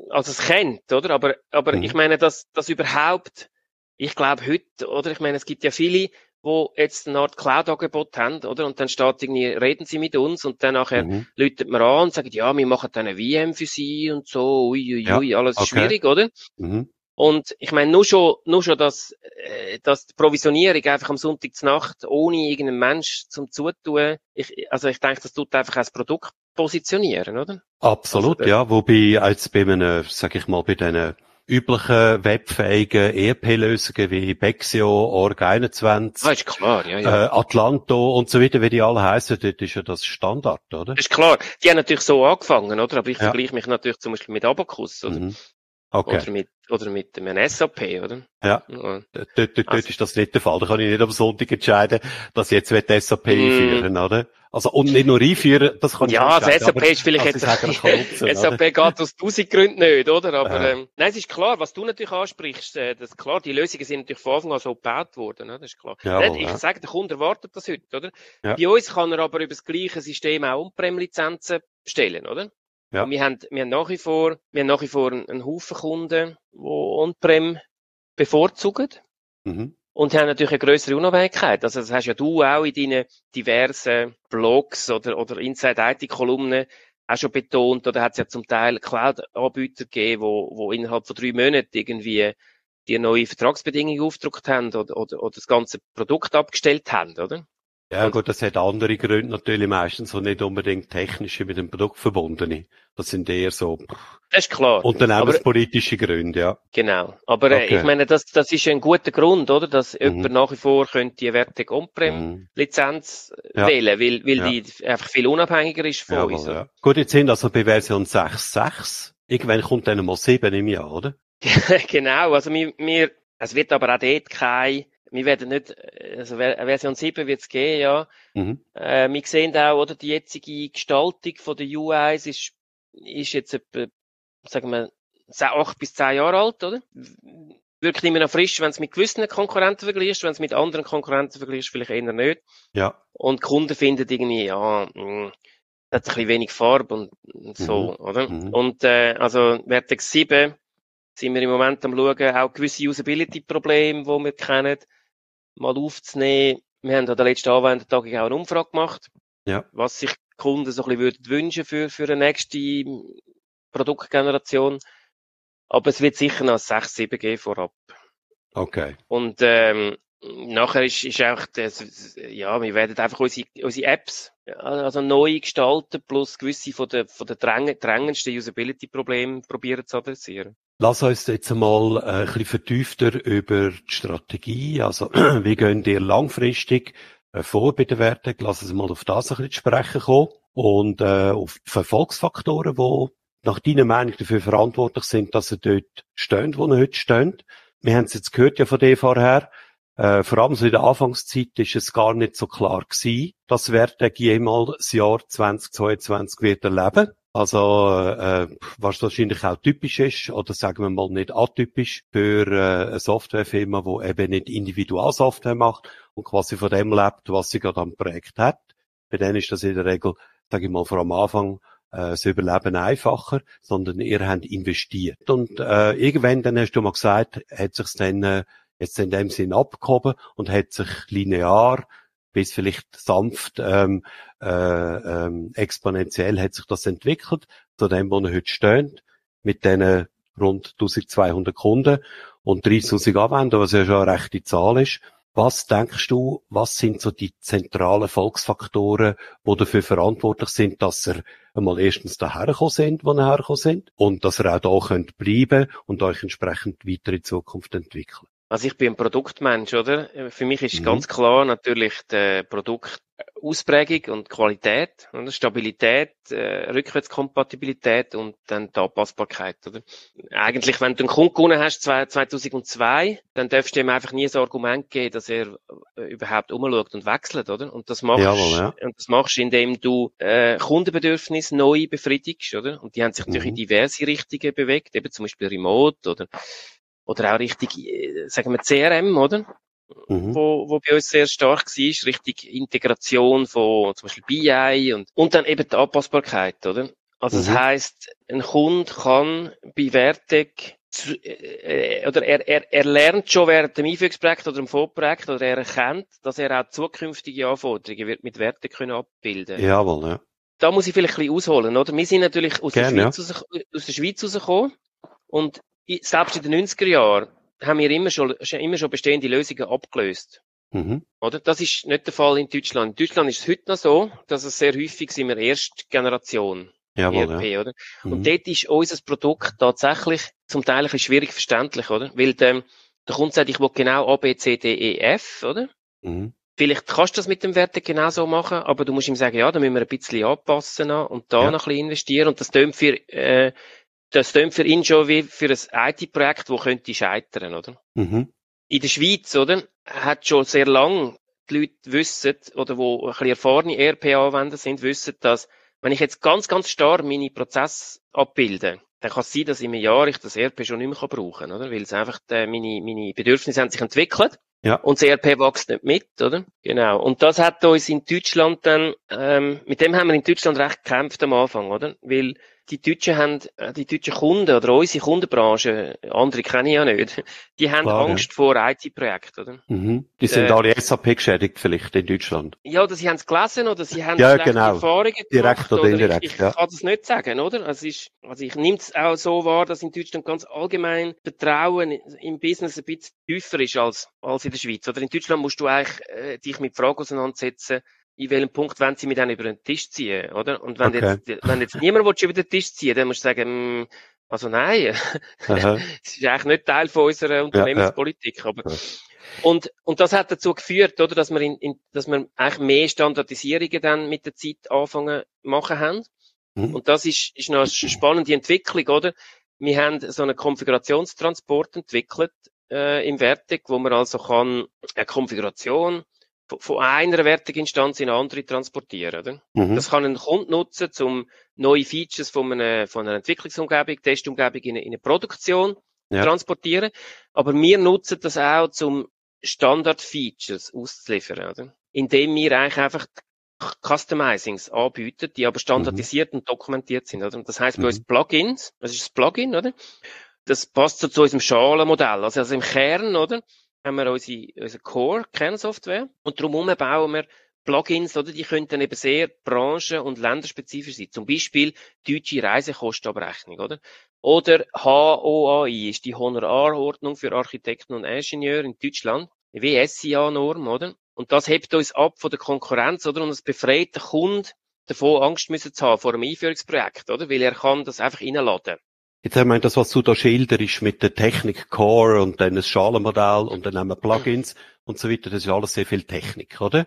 B: als es kennt, oder? Aber, aber mhm. ich meine, dass, dass überhaupt, ich glaube heute, oder? Ich meine, es gibt ja viele, wo jetzt eine Art Cloud-Angebot haben, oder? Und dann steht irgendwie, reden sie mit uns und dann nachher mhm. läutet man an und sagt, ja, wir machen dann eine VM für sie und so, ui, ui, ui, ja, alles okay. schwierig, oder? Mhm. Und ich meine, nur schon, nur schon, dass, äh, dass die Provisionierung einfach am Sonntag zur Nacht ohne irgendeinen Mensch zum Zutun, ich, also ich denke, das tut einfach das Produkt positionieren, oder?
A: Absolut, also, ja. Wobei als bei einem, sag ich mal, bei diesen üblichen webfähigen ERP-Lösungen wie Bexio, Org21,
B: ah, ist klar, ja, ja.
A: Äh, Atlanto und so weiter, wie die alle heißen, dort ist ja das Standard, oder?
B: Ist klar. Die haben natürlich so angefangen, oder? Aber ich ja. vergleiche mich natürlich zum Beispiel mit Abacus, oder? Mhm. Okay. Oder mit, oder mit einem SAP, oder?
A: Ja. ja. Dort, dort, dort also. ist das nicht der Fall. Da kann ich nicht am Sonntag entscheiden, dass ich jetzt die SAP mm. einführen, oder? Also, und nicht nur einführen, das kann
B: ja, ich Ja, das SAP ist vielleicht jetzt, nutzen, SAP geht aus tausend Gründen nicht, oder? Aber, ja. ähm, nein, es ist klar, was du natürlich ansprichst, äh, das, klar, die Lösungen sind natürlich von Anfang an so gebaut worden, ne? das ist klar. Jawohl, ich ja. sage, der Kunde erwartet das heute, oder? Ja. Bei uns kann er aber über das gleiche System auch On-Prem-Lizenzen bestellen, oder? Ja. Wir haben, wir haben nach wie vor, wir haben nach wie vor einen, einen Haufen Kunden, die On-Prem bevorzugen. Mhm. Und haben natürlich eine größere Unabhängigkeit. Also das hast ja du auch in deinen diversen Blogs oder, oder Inside-IT-Kolumnen auch schon betont, oder hat es ja zum Teil Cloud-Anbieter gegeben, wo, wo innerhalb von drei Monaten irgendwie die neue Vertragsbedingungen aufgedruckt haben oder, oder, oder das ganze Produkt abgestellt haben, oder?
A: Ja gut, das hat andere Gründe natürlich meistens so nicht unbedingt technische mit dem Produkt verbundene. Das sind eher so
B: das ist klar.
A: unternehmenspolitische Gründe, ja.
B: Genau. Aber äh, okay. ich meine, das, das ist ein guter Grund, oder? Dass mhm. jemand nach wie vor könnte die Vertec On-Prem-Lizenz mhm. ja. wählen, weil, weil ja. die einfach viel unabhängiger ist von
A: Jawohl, uns. Ja. Gut, jetzt sind also bei Version 6.6. Irgendwann kommt dann mal 7 im Jahr, oder?
B: genau. Also wir, wir, es wird aber auch dort kein wir werden nicht, also Version 7 wird es geben, ja. Mhm. Äh, wir sehen auch, oder, die jetzige Gestaltung von der UIs ist, ist jetzt etwa, sagen wir, 8 bis 10 Jahre alt, oder? Wirkt immer noch frisch, wenn es mit gewissen Konkurrenten vergleichst, wenn es mit anderen Konkurrenten vergleichst, vielleicht eher nicht.
A: Ja.
B: Und Kunden finden irgendwie, ja, mh, hm, hat ein bisschen wenig Farbe und, und so, mhm. oder? Mhm. Und, äh, also, Vertex 7, sind wir im Moment am schauen, auch gewisse Usability-Probleme, die wir kennen, mal aufzunehmen. Wir haben an der letzten Anwendertagung auch eine Umfrage gemacht,
A: ja.
B: was sich Kunden so ein bisschen wünschen für, für eine nächste Produktgeneration. Aber es wird sicher noch 6, 7 geben vorab.
A: Okay.
B: Und ähm, nachher ist, ist auch das, ja, wir werden einfach unsere, unsere Apps also neu gestalten, plus gewisse von der, von der drängendsten Usability-Probleme probieren zu adressieren.
A: Lass uns jetzt einmal äh, ein bisschen vertiefter über die Strategie, also wie gehen ihr langfristig äh, vor bei den Werten? Lass uns mal auf das ein bisschen zu sprechen kommen und äh, auf die Verfolgsfaktoren, die nach deiner Meinung dafür verantwortlich sind, dass sie dort stehen, wo sie heute stehen. Wir haben es jetzt gehört ja von dir vorher, äh, vor allem so in der Anfangszeit ist es gar nicht so klar gewesen, dass Werteg jemals das Jahr 2022 wird erleben. Also äh, was wahrscheinlich auch typisch ist, oder sagen wir mal nicht atypisch für äh, eine Softwarefirma, die eben nicht Individualsoftware macht und quasi von dem lebt, was sie gerade am Projekt hat. Bei denen ist das in der Regel, sage ich mal, vor am Anfang äh, das Überleben einfacher, sondern ihr habt investiert. Und äh, irgendwann, dann hast du mal gesagt, hat sich's dann äh, jetzt in dem Sinn abgehoben und hat sich linear bis vielleicht sanft ähm, äh, ähm, exponentiell hat sich das entwickelt, zu dem, wo er heute steht, mit diesen rund 1200 Kunden und 30.000 Anwender, was ja schon eine rechte Zahl ist. Was denkst du, was sind so die zentralen Volksfaktoren, die dafür verantwortlich sind, dass er einmal erstens daher gekommen sind, wo er hergekommen sind, und dass er auch da könnt bleiben und euch entsprechend weiter in Zukunft entwickeln?
B: Also ich bin ein Produktmensch, oder? Für mich ist
A: Mhm.
B: ganz klar natürlich die Produktausprägung und Qualität, oder? Stabilität, äh, Rückwärtskompatibilität und dann die Anpassbarkeit, oder? Eigentlich, wenn du einen Kunden gewonnen hast, zwei- 2002, dann darfst du ihm einfach nie so ein Argument geben, dass er äh, überhaupt umschaut und wechselt, oder? Und das machst,
A: Jawohl, ja.
B: und das machst du, indem du äh, Kundenbedürfnisse neu befriedigst, oder? Und die haben sich natürlich in
A: Mhm.
B: diverse Richtungen bewegt, eben zum Beispiel Remote oder oder auch richtig, äh, sagen wir CRM, oder?
A: Mhm.
B: Wo, wo bei uns sehr stark war, richtig Integration von zum Beispiel BI und, und dann eben die Anpassbarkeit, oder? Also das
A: Mhm.
B: heisst, ein Kunde kann bei Vertec zu- äh, oder er, er, er lernt schon während dem Einführungsprojekt oder dem Vorprojekt oder er erkennt, dass er auch zukünftige Anforderungen wird mit Werten können abbilden.
A: Jawohl, ja.
B: Da muss ich vielleicht ein bisschen ausholen, oder? Wir sind natürlich aus,
A: Gerne,
B: der, Schweiz raus, aus der Schweiz rausgekommen und selbst in den 90er Jahren haben wir immer schon, immer schon bestehende Lösungen abgelöst.
A: Mhm.
B: Oder? Das ist nicht der Fall in Deutschland. In Deutschland ist es heute noch so, dass es sehr häufig sind wir erste Generation
A: Jawohl,
B: ERP,
A: ja.
B: oder?
A: Mhm.
B: Und dort ist unser Produkt tatsächlich zum Teil ein bisschen schwierig verständlich, oder? Weil der, der Kunde sagt, ich will genau A, B, C, D, E, F, oder?
A: Mhm.
B: Vielleicht kannst du das mit dem Werte genau so machen, aber du musst ihm sagen, ja, da müssen wir ein bisschen anpassen und da
A: Ja.
B: noch ein bisschen investieren und das tönt für, äh, das tönt für ihn schon wie für ein IT-Projekt, wo könnte scheitern, oder?
A: Mhm.
B: In der Schweiz, oder? Hat schon sehr lang die Leute wissen, oder wo ein bisschen erfahrene ERP-Anwender sind, wissen, dass, wenn ich jetzt ganz, ganz starr meine Prozesse abbilde, dann kann es sein, dass in einem Jahr ich das ERP schon nicht mehr brauchen kann, oder? Weil es einfach, äh, meine, meine Bedürfnisse haben sich entwickelt.
A: Ja.
B: Und das ERP wächst nicht mit, oder? Genau. Und das hat uns in Deutschland dann, ähm, mit dem haben wir in Deutschland recht gekämpft am Anfang, oder? Weil die Deutschen haben, äh, die deutschen Kunden oder unsere Kundenbranche, andere kenne ich ja nicht, die haben
A: Klar, ja.
B: Angst vor IT-Projekten, oder?
A: Mhm. Die sind
B: Äh,
A: alle SAP geschädigt vielleicht in Deutschland.
B: Ja, oder sie haben es gelesen oder sie haben
A: Ja, genau.
B: Erfahrungen
A: Direkt
B: gemacht.
A: oder indirekt,
B: ich, ich
A: ja.
B: kann das nicht sagen, oder? Also, ist, also ich nehme es auch so wahr, dass in Deutschland ganz allgemein Vertrauen im Business ein bisschen tiefer ist als, als in der Schweiz. Oder in Deutschland musst du eigentlich äh, dich mit Fragen auseinandersetzen, in welchem Punkt wollen sie mit denen über den Tisch ziehen, oder? Und wenn
A: Okay.
B: jetzt, wenn jetzt niemand will, über den Tisch ziehen, dann musst du sagen, mm, also nein, es ist eigentlich nicht Teil von unserer Unternehmenspolitik, aber
A: Ja.
B: und, und das hat dazu geführt, oder, dass wir in, in, dass wir eigentlich mehr Standardisierungen dann mit der Zeit anfangen machen haben.
A: Mhm.
B: Und das ist, ist noch eine spannende Entwicklung, oder? Wir haben so einen Konfigurationstransport entwickelt, äh, im Vertec, wo man also kann eine Konfiguration von, einer Vertec-Instanz in eine andere transportieren, oder?
A: Mhm.
B: Das kann ein Kunde nutzen, um neue Features von einer, von einer Entwicklungsumgebung, Testumgebung in eine, in eine Produktion
A: Ja.
B: transportieren. Aber wir nutzen das auch, zum Standard-Features auszuliefern, oder? Indem wir eigentlich einfach Customizings anbieten, die aber standardisiert und dokumentiert sind, oder? Das heißt bei
A: Mhm.
B: uns Plugins, das ist das Plugin, oder? Das passt so zu unserem Schalenmodell. Also, also im Kern, oder? Haben wir unsere, unsere Core, Kernsoftware. Und drumherum bauen wir Plugins, oder? Die können dann eben sehr branchen- und länderspezifisch sein. Zum Beispiel deutsche Reisekostenabrechnung, oder? Oder HOAI ist die Honorarordnung für Architekten und Ingenieure in Deutschland. Wie SIA-Norm, oder? Und das hebt uns ab von der Konkurrenz, oder? Und es befreit den Kunden davon, Angst müssen zu haben vor einem Einführungsprojekt, oder? Weil er kann das einfach reinladen.
A: Jetzt haben wir das, was du da schilderst mit der Technik Core und dann das Schalenmodell und dann haben wir Plugins und so weiter. Das ist alles sehr viel Technik, oder?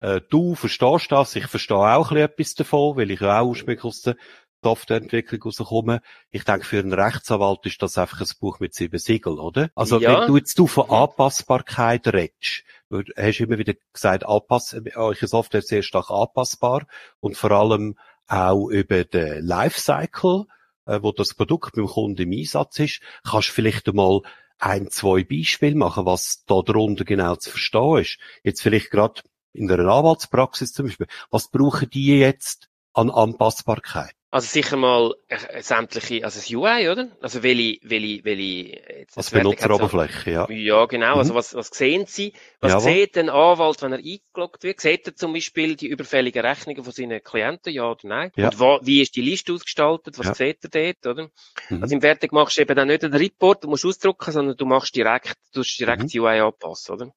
A: Äh, du verstehst das, ich verstehe auch ein bisschen etwas davon, weil ich ja auch ursprünglich aus der Softwareentwicklung rauskomme. Ich denke, für einen Rechtsanwalt ist das einfach ein Buch mit sieben Siegeln, oder? Also,
B: Ja.
A: wenn du jetzt du von Anpassbarkeit redest, du hast immer wieder gesagt, Anpass, eure Software ist sehr stark anpassbar und vor allem auch über den Lifecycle, äh, wo das Produkt beim Kunden im Einsatz ist, kannst vielleicht einmal ein, zwei Beispiele machen, was da darunter genau zu verstehen ist. Jetzt vielleicht gerade in der Anwaltspraxis zum Beispiel. Was brauchen die jetzt an Anpassbarkeit?
B: Also sicher mal äh, sämtliche, also das UI, oder? Also welche, welche, welche, jetzt
A: Als
B: hat so-
A: Benutzeroberfläche, ja.
B: Ja, genau.
A: Mhm.
B: Also was, was sehen Sie? Was
A: Jawohl.
B: sieht ein Anwalt, wenn er eingeloggt wird? Sieht er zum Beispiel die überfälligen Rechnungen von seinen Klienten, ja oder nein?
A: Ja.
B: Und wa, wie ist die Liste ausgestaltet? Was
A: Ja.
B: sieht er dort, oder?
A: Mhm.
B: Also im Fertig machst du eben dann nicht einen Report, du musst ausdrucken, sondern du machst direkt, du musst direkt
A: Mhm.
B: die UI anpassen, oder?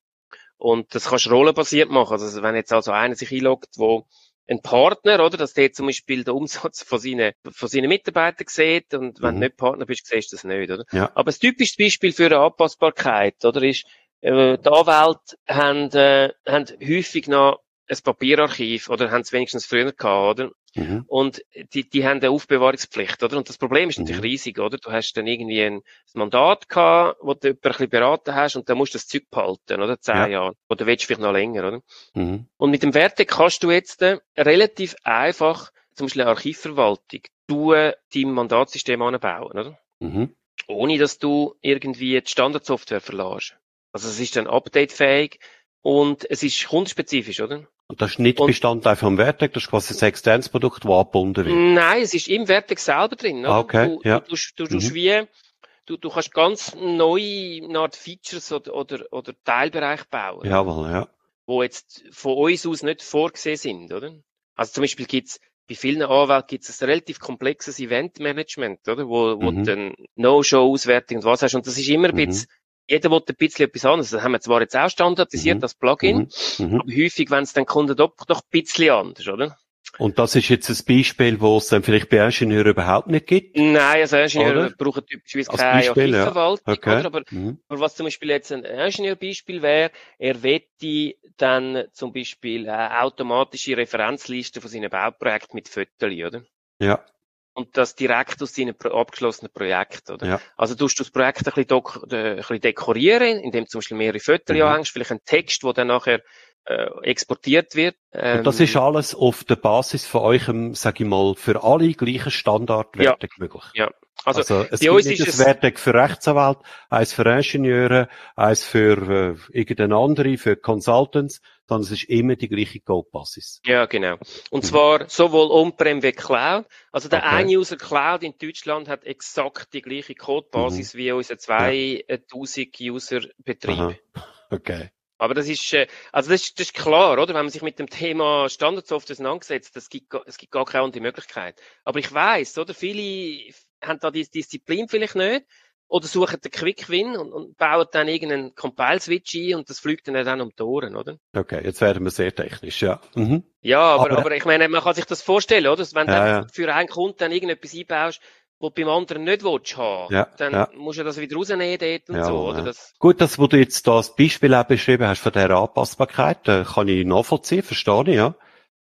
B: Und das kannst du rollenbasiert machen. Also wenn jetzt also einer sich einloggt, wo ein Partner, oder? Dass der zum Beispiel den Umsatz von seinen, von seinen Mitarbeitern sieht und wenn
A: Mhm.
B: du nicht Partner bist, siehst du das nicht, oder?
A: Ja.
B: Aber das typische Beispiel für eine Anpassbarkeit, oder, ist, äh, die Anwälte haben, äh, haben häufig noch ein Papierarchiv oder haben es wenigstens früher gehabt, oder?
A: Mhm.
B: Und die, die haben eine Aufbewahrungspflicht, oder? Und das Problem ist natürlich
A: Mhm.
B: riesig, oder? Du hast dann irgendwie ein, Mandat gehabt, wo du jemanden ein bisschen beraten hast und dann musst du das Zeug behalten, oder? Zehn
A: Ja.
B: Jahre. Oder willst du vielleicht noch länger, oder?
A: Mhm.
B: Und mit dem Werte kannst du jetzt äh, relativ einfach, zum Beispiel eine Archivverwaltung, du äh, dein Mandatssystem anbauen, oder?
A: Mhm.
B: Ohne dass du irgendwie die Standardsoftware verlässt. Also es ist dann updatefähig und es ist kundenspezifisch, oder?
A: Und das ist nicht
B: Und-
A: Bestandteil vom Wertag, das ist quasi ein externes Produkt, das angebunden wird.
B: Nein, es ist im Werteg selber drin.
A: Ah, okay,
B: du,
A: ja.
B: du, du, tust
A: Mhm.
B: wie, du, du kannst ganz neue Art Features oder, oder, oder Teilbereich bauen,
A: Jawohl, ja.
B: wo jetzt von uns aus nicht vorgesehen sind, oder? Also zum Beispiel gibt's bei vielen Anwälten gibt es ein relativ komplexes Eventmanagement, oder? Wo, wo
A: Mhm.
B: du dann No-Show-Auswertung und was hast. Und das ist immer ein
A: Mhm.
B: Jeder will ein bisschen etwas anderes. Das haben wir zwar jetzt auch standardisiert,
A: Mhm.
B: das Plugin,
A: Mhm. Mhm.
B: aber häufig, wenn es dann Kunden doch, doch ein bisschen anders, oder?
A: Und das ist jetzt ein Beispiel, wo es dann vielleicht bei Ingenieuren überhaupt nicht gibt.
B: Nein, also Ingenieure
A: Oder?
B: brauchen typischerweise keine
A: Beispiel, ja.
B: Archivverwaltung,
A: Okay.
B: oder? Aber,
A: Mhm.
B: aber was zum Beispiel jetzt ein Ingenieurbeispiel wäre, er wette dann zum Beispiel eine automatische Referenzliste von seinen Bauprojekten mit Fotos, oder?
A: Ja,
B: Und das direkt aus seinen pro abgeschlossenen Projekten, oder?
A: Ja.
B: Also tust du das Projekt ein bisschen, dok- äh, ein bisschen dekorieren, indem du zum Beispiel mehrere Fotos
A: Mhm.
B: anhängst, vielleicht einen Text, der dann nachher äh, exportiert wird.
A: und das
B: Ähm,
A: ist alles auf der Basis von eurem, sag ich mal, für alle gleichen Standardwertag möglich.
B: Also,
A: Also, es gibt nicht ein Wertag für Rechtsanwälte, eins für Ingenieure, eins für äh, irgendeine andere, für Consultants, sondern es ist immer die gleiche Code-Basis.
B: Ja, genau. Und
A: Mhm.
B: zwar sowohl On-Prem wie Cloud. Also der
A: Okay.
B: Ein-User Cloud in Deutschland hat exakt die gleiche Codebasis wie unser 2000 User Betrieb.
A: Mhm. Aha. Okay.
B: Aber das ist, äh, also das ist, das ist klar, oder? Wenn man sich mit dem Thema Standardsoftware auseinandersetzt, das gibt, es gibt gar keine andere Möglichkeit. Aber ich weiß, oder? Viele haben da diese Disziplin vielleicht nicht. Oder suchen den Quick Win und, und bauen dann irgendeinen Compile-Switch ein und das fliegt dann dann um die Ohren, oder?
A: Okay, jetzt werden wir sehr technisch, ja. Mhm.
B: Ja, aber,
A: Aber-
B: aber, ich meine, man kann sich das vorstellen, oder? Wenn du
A: Ja,
B: für einen Kunden dann irgendetwas einbaust, wo du beim anderen nicht willst haben,
A: Ja,
B: dann
A: ja.
B: musst du das wieder rausnehmen dort und
A: Ja,
B: so, oder?
A: ja.
B: Das,
A: Gut, das, wo du jetzt da das Beispiel auch beschrieben hast von dieser Anpassbarkeit, äh, kann ich nachvollziehen, verstehe ich, ja.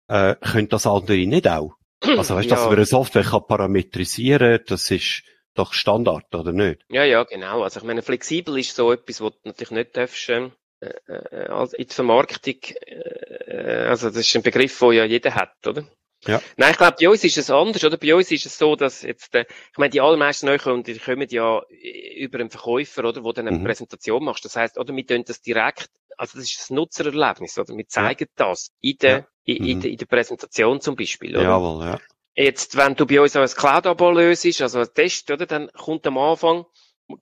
A: Äh, können das andere nicht auch? Also, weißt du, dass
B: Ja.
A: man eine Software kann parametrisieren, das ist doch Standard, oder nicht?
B: ja, ja, genau. Also ich meine, flexibel ist so etwas, was du natürlich nicht darfst, ähm, äh, äh, in der Vermarktung, äh, also das ist ein Begriff, den ja jeder hat, oder?
A: Ja.
B: Nein, ich glaube, bei uns ist es anders, oder? Bei uns ist es so, dass jetzt, äh, ich meine, die allermeisten Neukunden, die kommen ja äh, über einen Verkäufer, oder, wo dann eine
A: Mhm.
B: Präsentation machst. Das heißt, oder, wir tun das direkt, also das ist das Nutzererlebnis, oder? Wir zeigen das in der,
A: Ja.
B: In, in,
A: Mhm.
B: der, in der Präsentation zum Beispiel, oder?
A: Jawohl, ja.
B: Jetzt, wenn du bei uns ein Cloud-Abo löst, also ein Test, oder, dann kommt am Anfang,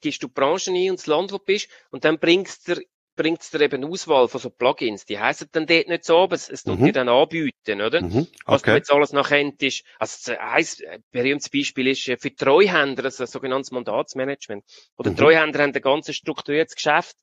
B: gibst du Branchen ein und das Land, wo du bist, und dann bringst dir, bringt's dir eben eine Auswahl von so Plugins. Die heissen dann dort nicht so, aber es, es tut
A: Mhm.
B: dir dann anbieten, oder?
A: Mhm.
B: Was du
A: Okay.
B: jetzt alles noch kenntest. Also, ein ein berühmtes Beispiel ist äh, für Treuhänder, also ein sogenanntes Mandatsmanagement. Oder
A: Mhm.
B: Treuhänder haben ein ganz strukturiertes Geschäft,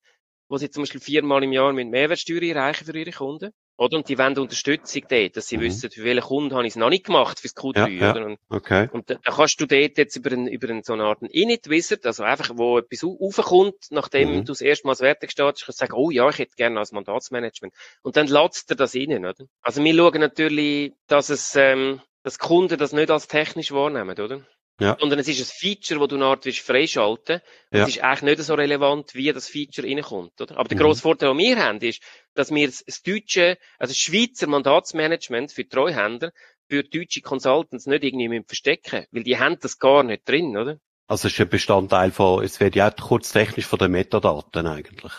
B: wo sie zum Beispiel viermal im Jahr mit Mehrwertsteuer erreichen für ihre Kunden. Oder? Und die wollen Unterstützung dort, dass sie
A: Mhm.
B: wissen, für welchen Kunden habe ich es noch nicht gemacht fürs Q3,
A: Ja,
B: oder? Und,
A: Okay.
B: und da, da kannst du dort jetzt über, einen, über einen, so eine Art Init-Wizard, also einfach, wo etwas au- raufkommt, nachdem
A: Mhm.
B: du das erste Mal das Wertig startest, kannst du sagen, oh ja, ich hätte gerne als Mandatsmanagement. Und dann lässt dir das rein, oder? Also wir schauen natürlich, dass es, ähm, dass Kunden das nicht als technisch wahrnehmen, oder?
A: Ja.
B: Sondern es ist ein Feature, das du eine Art willst freischalten
A: Ja.
B: Das ist eigentlich nicht so relevant, wie das Feature reinkommt, oder? Aber der
A: Mhm.
B: grosse Vorteil, den wir haben, ist, dass wir das, deutsche, also das Schweizer Mandatsmanagement für Treuhänder für deutsche Consultants nicht irgendwie verstecken, weil die haben das gar nicht drin, oder?
A: Also, es ist ein Bestandteil von, es wird ja auch kurz technisch von den Metadaten eigentlich.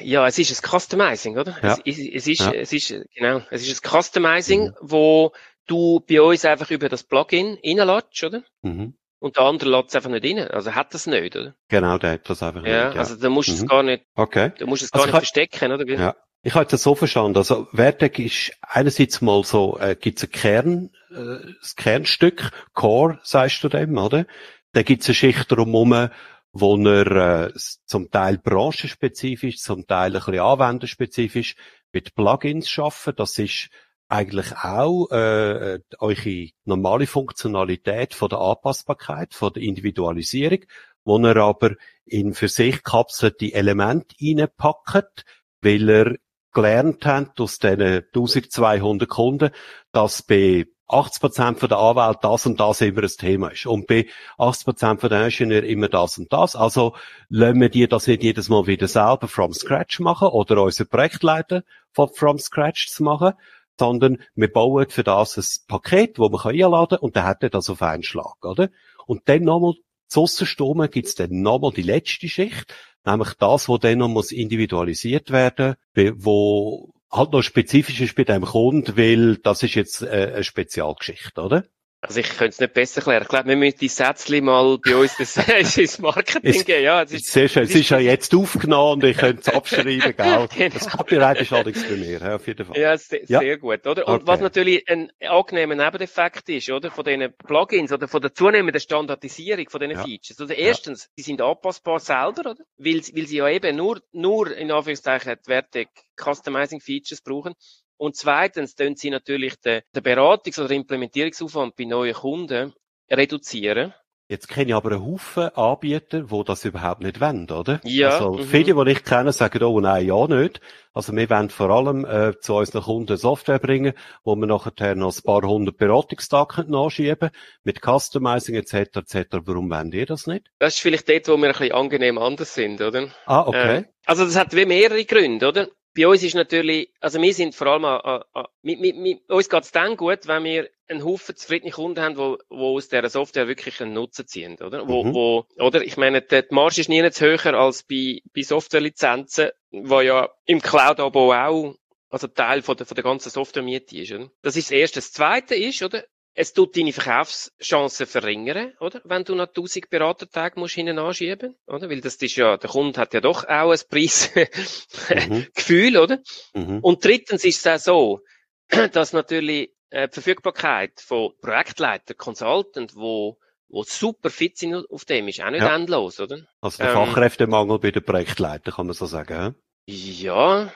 B: Ja, es ist ein Customizing, oder?
A: Ja.
B: Es, es, es ist,
A: Ja.
B: es ist, genau, es ist ein Customizing,
A: Mhm.
B: wo du bei uns einfach über das Plugin reinlässt, oder?
A: Mhm.
B: Und der andere lässt es einfach nicht rein. Also hat das nicht, oder?
A: Genau, der hat das einfach
B: Ja,
A: nicht. Ja.
B: also da musst du es
A: Mhm.
B: gar nicht,
A: Okay.
B: da musst du es
A: Also
B: gar nicht
A: ich-
B: verstecken, oder?
A: Ja. Ich habe das so verstanden. Also Vertec ist einerseits mal so, äh, gibt's ein Kern, äh, das Kernstück, Core, sagst du dem, oder? Da gibt's eine Schicht drumherum, wo er äh, zum Teil branchenspezifisch, zum Teil ein bisschen anwenderspezifisch mit Plugins schaffen. Das ist eigentlich auch äh, eure normale Funktionalität von der Anpassbarkeit, von der Individualisierung, wo er aber in für sich kapselte Elemente reinpackt, weil er gelernt hat aus diesen 1200 Kunden, dass bei 80 Prozent der Anwälte das und das immer ein Thema ist. Und bei 80 Prozent der Ingenieur immer das und das. Also, lassen wir die das nicht jedes Mal wieder selber from scratch machen oder unsere Projektleiter von from scratch zu machen, sondern wir bauen für das ein Paket, das man einladen kann und dann hat er das auf einen Schlag, oder? Und dann nochmal, zu Sturm gibt's dann nochmal die letzte Schicht, nämlich das, wo dann noch muss individualisiert werden, wo halt noch spezifisch ist bei dem Kunden, weil das ist jetzt äh, eine Spezialgeschichte, oder?
B: Also ich könnte es nicht besser erklären. Ich glaube, wir müssen die Sätzli mal bei uns das, ins Marketing
A: es,
B: geben. Ja,
A: es ist, sehr schön. Es ist ja jetzt aufgenommen und ich könnte es abschreiben, gell? genau. Das Copyright ist allerdings bei mir, ja, auf jeden Fall.
B: Ja, sehr, ja. sehr gut, oder? Und okay. was natürlich ein angenehmer Nebeneffekt ist, oder? Von diesen Plugins oder von der zunehmenden Standardisierung von diesen ja. Features. Also erstens, die sind anpassbar selber, oder? Weil, weil sie ja eben nur, nur, in Anführungszeichen, die Werte Customizing Features brauchen. Und zweitens tun sie natürlich den, den Beratungs- oder Implementierungsaufwand bei neuen Kunden reduzieren.
A: Jetzt kenne ich aber einen Haufen Anbieter, die das überhaupt nicht wollen, oder?
B: Ja.
A: Also mhm. viele, die ich kenne, sagen, oh nein, ja nicht. Also wir wollen vor allem äh, zu unseren Kunden Software bringen, wo wir nachher noch ein paar hundert Beratungstage nachschieben mit Customizing etc. etc. Warum wollen ihr das nicht?
B: Das ist vielleicht dort, wo wir ein bisschen angenehm anders sind, oder?
A: Ah, okay.
B: Äh, also das hat wie mehrere Gründe, oder? Bei uns ist natürlich, also wir sind vor allem, äh, äh, mit, mit, mit, uns geht's dann gut, wenn wir einen Haufen zufriedene Kunden haben, wo, wo aus dieser Software wirklich einen Nutzen ziehen, oder? Wo, mhm. wo, oder? Ich meine, die Marge ist nie nicht höher als bei, bei Softwarelizenzen, wo ja im Cloud-Abo auch, also Teil von der, von der ganzen Software-Miete ist, oder? Das ist das Erste. Das Zweite ist, oder? Es tut deine Verkaufschancen verringern, oder? Wenn du noch 1000 Beratertage musst hinten anschieben, oder? Weil das ist ja, der Kunde hat ja doch auch ein Preisgefühl, mhm. oder? Mhm. Und drittens ist es auch so, dass natürlich äh, die Verfügbarkeit von Projektleiter, Consultant, wo wo super fit sind auf dem, ist auch nicht ja. endlos, oder?
A: Also der ähm, Fachkräftemangel bei den Projektleitern, kann man so sagen,
B: Ja.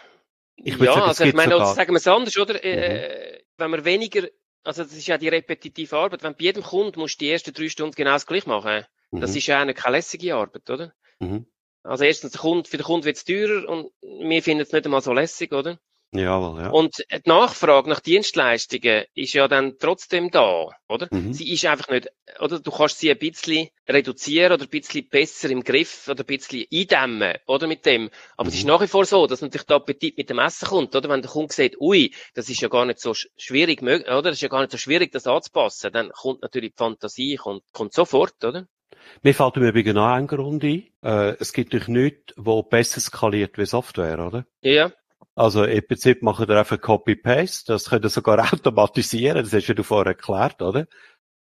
B: Ich ja, sagen, also ich meine, sogar... sagen wir es anders, oder? Mhm. Äh, wenn man weniger also das ist ja die repetitive Arbeit. Wenn bei jedem Kunden musst du die ersten drei Stunden genau das gleich machen. Mhm. Das ist ja eine keine lässige Arbeit, oder? Mhm. Also erstens, der Kunde, für den Kunden wird es teurer und wir finden es nicht einmal so lässig, oder?
A: Jawohl, ja.
B: Und die Nachfrage nach Dienstleistungen ist ja dann trotzdem da, oder? Mhm. Sie ist einfach nicht, oder? Du kannst sie ein bisschen reduzieren oder ein bisschen besser im Griff oder ein bisschen eindämmen, oder? Mit dem. Aber mhm. es ist mhm. nach wie vor so, dass natürlich der Appetit mit dem Essen kommt, oder? Wenn der Kunde sieht, ui, das ist ja gar nicht so schwierig, oder? Das ist ja gar nicht so schwierig, das anzupassen, dann kommt natürlich die Fantasie, kommt, kommt sofort, oder?
A: Mir fällt im Übrigen noch ein Grund ein. Äh, es gibt durch nichts, wo besser skaliert wie Software, oder?
B: Ja.
A: Also im Prinzip machen wir einfach Copy-Paste. Das könnt ihr sogar automatisieren. Das hast ja du vorher erklärt, oder?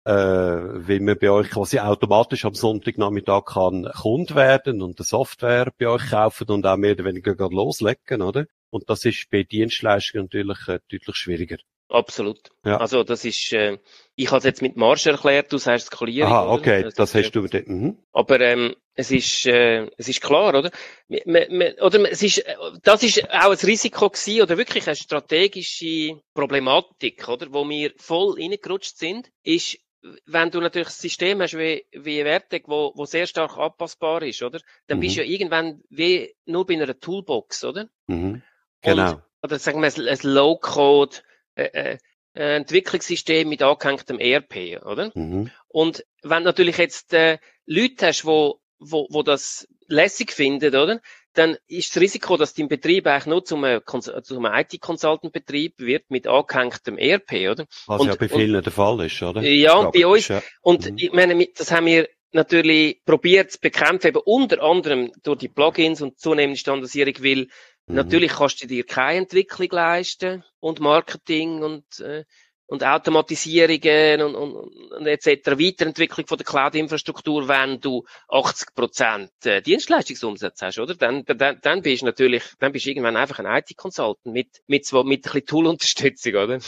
A: Äh, wie man bei euch quasi automatisch am Sonntagnachmittag kann Kund werden und eine Software bei euch kaufen und auch mehr oder weniger loslegen, oder? Und das ist bei Dienstleistungen natürlich äh, deutlich schwieriger.
B: Absolut. Ja. Also das ist, äh, ich habe es jetzt mit Marsch erklärt, du sagst Skalierung.
A: Aha, okay, das, das hast du dem.
B: Mhm. Aber ähm, es ist, äh, es ist klar, oder? Man, man, oder es ist, das ist auch ein Risiko gewesen, oder wirklich eine strategische Problematik, oder, wo wir voll reingerutscht sind, ist, wenn du natürlich ein System hast wie, wie Vertec, wo, wo sehr stark anpassbar ist, oder? Dann mhm. bist du ja irgendwann wie nur bei einer Toolbox, oder?
A: Mhm. Genau.
B: Und, oder sagen wir ein, ein Low-Code, äh, äh, Entwicklungssystem mit angehängtem ERP, oder? Mhm. Und wenn du natürlich jetzt äh, Leute hast, wo, wo, wo das lässig finden, oder? Dann ist das Risiko, dass dein Betrieb eigentlich nur zum, äh, zum IT-Consultant-Betrieb wird mit angehängtem ERP, oder?
A: Was und, ja bei vielen und, der Fall ist, oder?
B: Ja, und bei uns. Ja. Und mhm. ich meine, das haben wir natürlich probiert zu bekämpfen, eben unter anderem durch die Plugins und zunehmende Standardisierung, weil Mhm. Natürlich kannst du dir keine Entwicklung leisten und Marketing und, äh, und Automatisierungen und, und, und etc. Weiterentwicklung von der Cloud-Infrastruktur, wenn du 80 Prozent äh, Dienstleistungsumsatz hast, oder? Dann, dann, dann bist du natürlich, dann bist du irgendwann einfach ein IT-Consultant mit, mit, mit, mit ein bisschen Tool-Unterstützung, oder?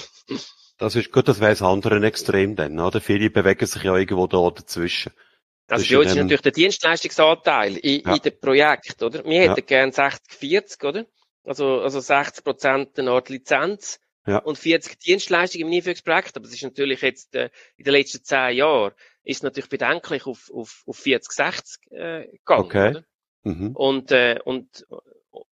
A: Das ist gut, das wäre das andere Extrem dann, oder? Viele bewegen sich ja irgendwo da dazwischen.
B: Also bei uns ist natürlich der Dienstleistungsanteil in, ja. in dem Projekt, oder? Wir hätten ja. gern 60, 40, oder? Also, also 60 Prozent eine Art Lizenz ja. und 40 Dienstleistungen im Einführungsprojekt. Aber es ist natürlich jetzt äh, in den letzten zehn Jahren ist natürlich bedenklich auf, auf, auf 40, 60 äh, gegangen. Okay. Oder? Mhm. Und, äh, und,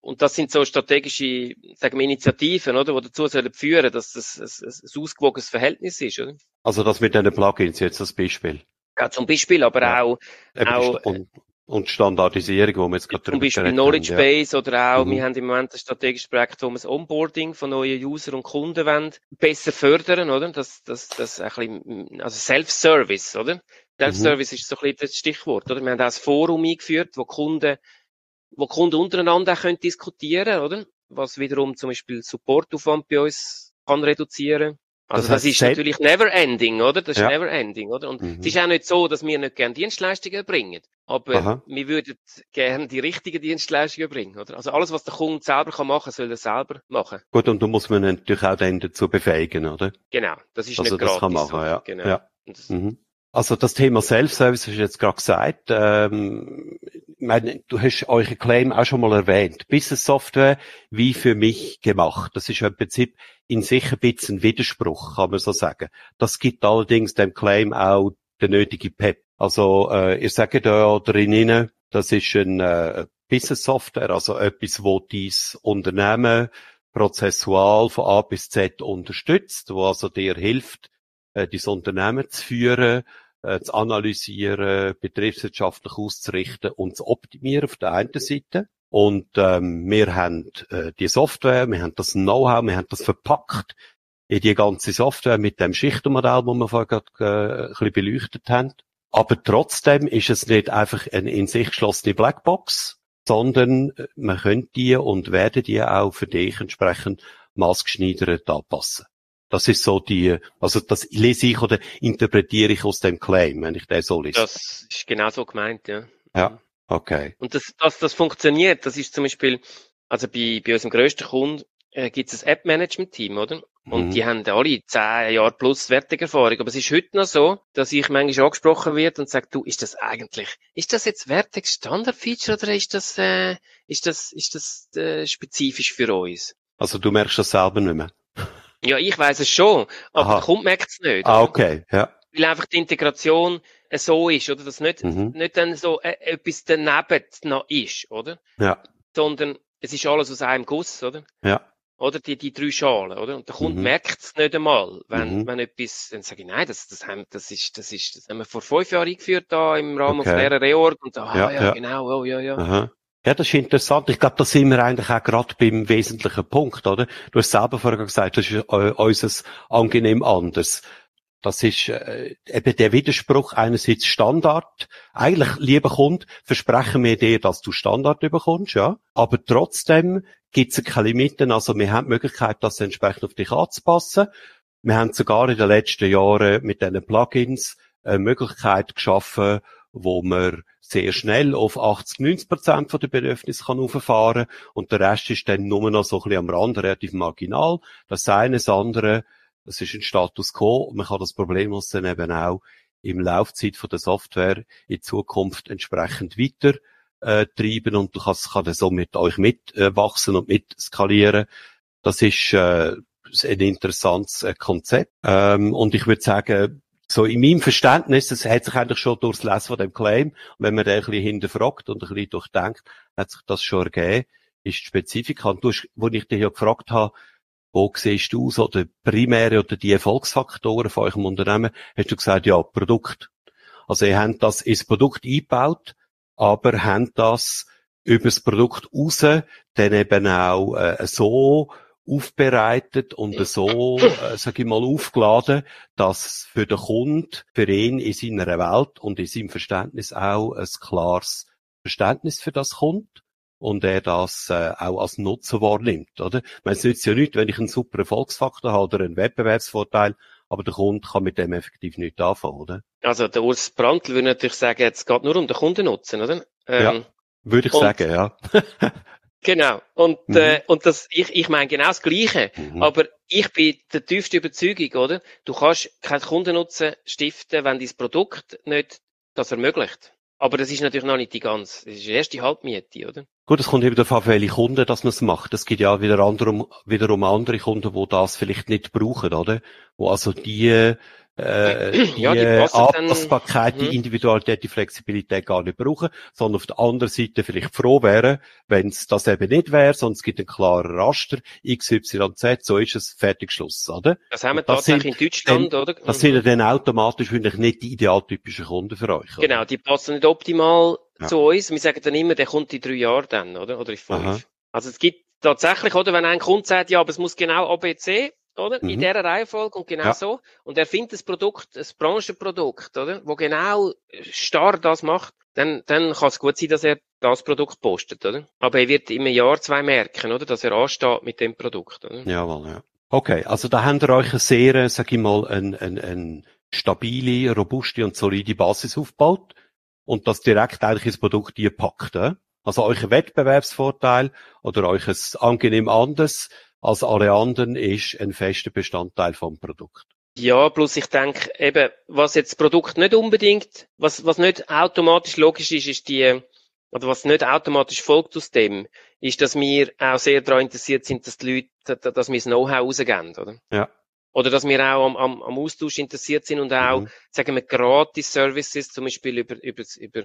B: und das sind so strategische sagen wir, Initiativen, oder, die dazu sollen führen, dass das ein, ein ausgewogenes Verhältnis ist. Oder?
A: Also das mit den Plugins jetzt als Beispiel.
B: Ja, zum Beispiel, aber ja. auch, auch
A: und, und Standardisierung, wo wir jetzt gerade
B: Zum Beispiel Knowledge haben, Base ja. oder auch, mhm. wir haben im Moment ein strategisches Projekt, wo wir das Onboarding von neuen User und Kunden wollen, besser fördern, oder? Das, das, das ein bisschen, also Self-Service, oder? Self-Service mhm. ist so ein bisschen das Stichwort, oder? Wir haben auch ein Forum eingeführt, wo Kunden, wo Kunden untereinander auch können diskutieren, oder? Was wiederum zum Beispiel Supportaufwand bei uns kann reduzieren. Also das, das ist natürlich never ending, oder? Das ist ja. never ending, oder? Und mhm. es ist auch nicht so, dass wir nicht gerne Dienstleistungen bringen. Aber Aha. wir würden gerne die richtigen Dienstleistungen bringen, oder? Also alles, was der Kunde selber kann machen, soll er selber machen.
A: Gut, und da muss man natürlich auch dann dazu befähigen, oder?
B: Genau. Das ist
A: also
B: nicht das
A: gratis. kann machen, ja.
B: Genau.
A: ja. Mhm. Also das Thema Self-Service hast du jetzt gerade gesagt. Ähm, meine, du hast euren Claim auch schon mal erwähnt. Business Software wie für mich gemacht. Das ist im Prinzip in sich ein bisschen Widerspruch, kann man so sagen. Das gibt allerdings dem Claim auch der nötige Pep. Also äh, ihr sagt da drinnen, das ist ein äh, Business Software, also etwas, wo dies Unternehmen prozessual von A bis Z unterstützt, wo also dir hilft, äh, dieses Unternehmen zu führen, äh, zu analysieren, betriebswirtschaftlich auszurichten und zu optimieren auf der einen Seite. Und ähm, wir haben äh, die Software, wir haben das Know-how, wir haben das verpackt in die ganze Software mit dem Schichtenmodell, das wir vorher gerade äh, ein bisschen beleuchtet haben. Aber trotzdem ist es nicht einfach eine in sich geschlossene Blackbox, sondern äh, man könnte die und werde die auch für dich entsprechend maßgeschneidert anpassen. Das ist so die, also das lese ich oder interpretiere ich aus dem Claim, wenn ich den so lese.
B: Das ist genau so gemeint, ja.
A: Ja, okay.
B: Und das, das, das funktioniert, das ist zum Beispiel, also bei, bei unserem grössten Kunden äh, gibt es ein App-Management-Team, oder? Und mhm. die haben alle zehn Jahre plus Wertegerfahrung. Aber es ist heute noch so, dass ich manchmal angesprochen wird und sage, du, ist das eigentlich, ist das jetzt Wertig Standard-Feature oder ist das, äh, ist das, ist das äh, spezifisch für uns?
A: Also du merkst das selber nicht mehr?
B: Ja, ich weiß es schon, aber Aha. der Kunde merkt es nicht.
A: Ah, okay, ja.
B: Weil einfach die Integration so ist, oder? Dass nicht, mhm. nicht dann so äh, etwas daneben noch ist, oder?
A: Ja.
B: Sondern es ist alles aus einem Guss, oder?
A: Ja.
B: Oder die, die drei Schalen, oder? Und der Kunde mhm. merkt es nicht einmal, wenn, mhm. wenn etwas, dann sage ich, nein, das, das, haben, das ist, das ist, das haben wir vor fünf Jahren eingeführt, da im Rahmen okay. von dieser Reorg, und da, ah, ja, ja, ja, genau, oh, ja, ja. Aha.
A: Ja, das ist interessant. Ich glaube, da sind wir eigentlich auch gerade beim wesentlichen Punkt, oder? Du hast selber vorher gesagt, das ist äh, unseres angenehm anders. Das ist äh, eben der Widerspruch einerseits Standard. Eigentlich, lieber Kunde, versprechen wir dir, dass du Standard bekommst, ja. Aber trotzdem gibt es keine Limiten. Also wir haben die Möglichkeit, das entsprechend auf dich anzupassen. Wir haben sogar in den letzten Jahren mit diesen Plugins eine Möglichkeit geschaffen, wo man sehr schnell auf 80, 90 Prozent von der Bedürfnisse kann auffahren und der Rest ist dann nur noch so ein bisschen am Rand, relativ marginal. Das eine, das andere, das ist ein Status quo man kann das problemlos dann eben auch im Laufzeit von der Software in Zukunft entsprechend weiter äh, treiben und du kannst, kann so mit euch mitwachsen äh, und mit skalieren. Das ist äh, ein interessantes äh, Konzept. Ähm, und ich würde sagen, so in meinem Verständnis, das hat sich eigentlich schon durchs Lesen von dem Claim, wenn man den ein bisschen hinterfragt und ein bisschen durchdenkt, hat sich das schon ergeben, ist die Spezifika. Und du hast, wo ich dich ja gefragt habe, wo siehst du so die primäre oder die Erfolgsfaktoren von eurem Unternehmen, hast du gesagt, ja, Produkt. Also ihr habt das ins Produkt eingebaut, aber habt das über das Produkt raus dann eben auch äh, so aufbereitet und so, äh, sag ich mal, aufgeladen, dass für den Kunden, für ihn in seiner Welt und in seinem Verständnis auch ein klares Verständnis für das kommt und er das äh, auch als Nutzen wahrnimmt, oder? Es nützt ja nicht, wenn ich einen super Erfolgsfaktor habe oder einen Wettbewerbsvorteil, aber der Kunde kann mit dem effektiv nichts anfangen, oder?
B: Also der Urs Brandl würde natürlich sagen, es geht nur um den Kundennutzen, oder?
A: Ähm, ja, würde ich sagen, ja.
B: Genau. Und, mhm. äh, und das, ich, ich meine genau das Gleiche. Mhm. Aber ich bin der tiefste Überzeugung, oder? Du kannst keinen Kundennutzen stiften, wenn dein Produkt nicht das ermöglicht. Aber das ist natürlich noch nicht die ganze, das ist die erste Halbmiete, oder?
A: Gut, es kommt eben darauf an, welche Kunden das man es macht. Es gibt ja wieder andere, wiederum andere Kunden, die das vielleicht nicht brauchen, oder? Wo also die äh, die,
B: Ja, die passen dann-
A: Anpassbarkeit, die
B: Mhm.
A: Individualität, die Flexibilität gar nicht brauchen, sondern auf der anderen Seite vielleicht froh wären, wenn es das eben nicht wäre, es gibt einen klaren Raster, X, Y, Z, so ist es, fertig, Schluss, oder?
B: Das haben wir
A: das
B: tatsächlich in Deutschland, oder?
A: Das
B: Mhm.
A: sind ja dann automatisch wirklich nicht die idealtypischen Kunden für euch. oder?
B: Genau, die passen nicht optimal
A: Ja.
B: zu uns. Wir sagen dann immer, der kommt in drei Jahren dann, oder? Oder in fünf.
A: Aha.
B: Also es gibt tatsächlich, oder, wenn ein Kunde sagt, ja, aber es muss genau ABC, oder? In
A: Mhm.
B: dieser Reihenfolge und genau
A: Ja.
B: so. Und er findet das Produkt, das Branchenprodukt, oder? Wo genau starr das macht, dann, dann kann es gut sein, dass er das Produkt postet, oder? Aber er wird im Jahr zwei merken, oder? Dass er ansteht mit dem Produkt, oder?
A: Jawohl, ja. Okay, also da habt ihr euch eine sehr, sag ich mal, eine, eine, eine stabile, robuste und solide Basis aufgebaut und das direkt eigentlich ins Produkt packt. Äh? Also euer Wettbewerbsvorteil oder euch ein angenehm anders als alle anderen ist ein fester Bestandteil vom Produkt.
B: Ja, plus ich denke, eben, was jetzt das Produkt nicht unbedingt, was, was nicht automatisch logisch ist, ist die, oder was nicht automatisch folgt aus dem, ist, dass wir auch sehr daran interessiert sind, dass die Leute, dass dass wir das Know-how rausgeben, oder?
A: Ja.
B: Oder dass wir auch am, am, am Austausch interessiert sind und auch,
A: Mhm.
B: sagen wir, gratis Services, zum Beispiel über, über, über,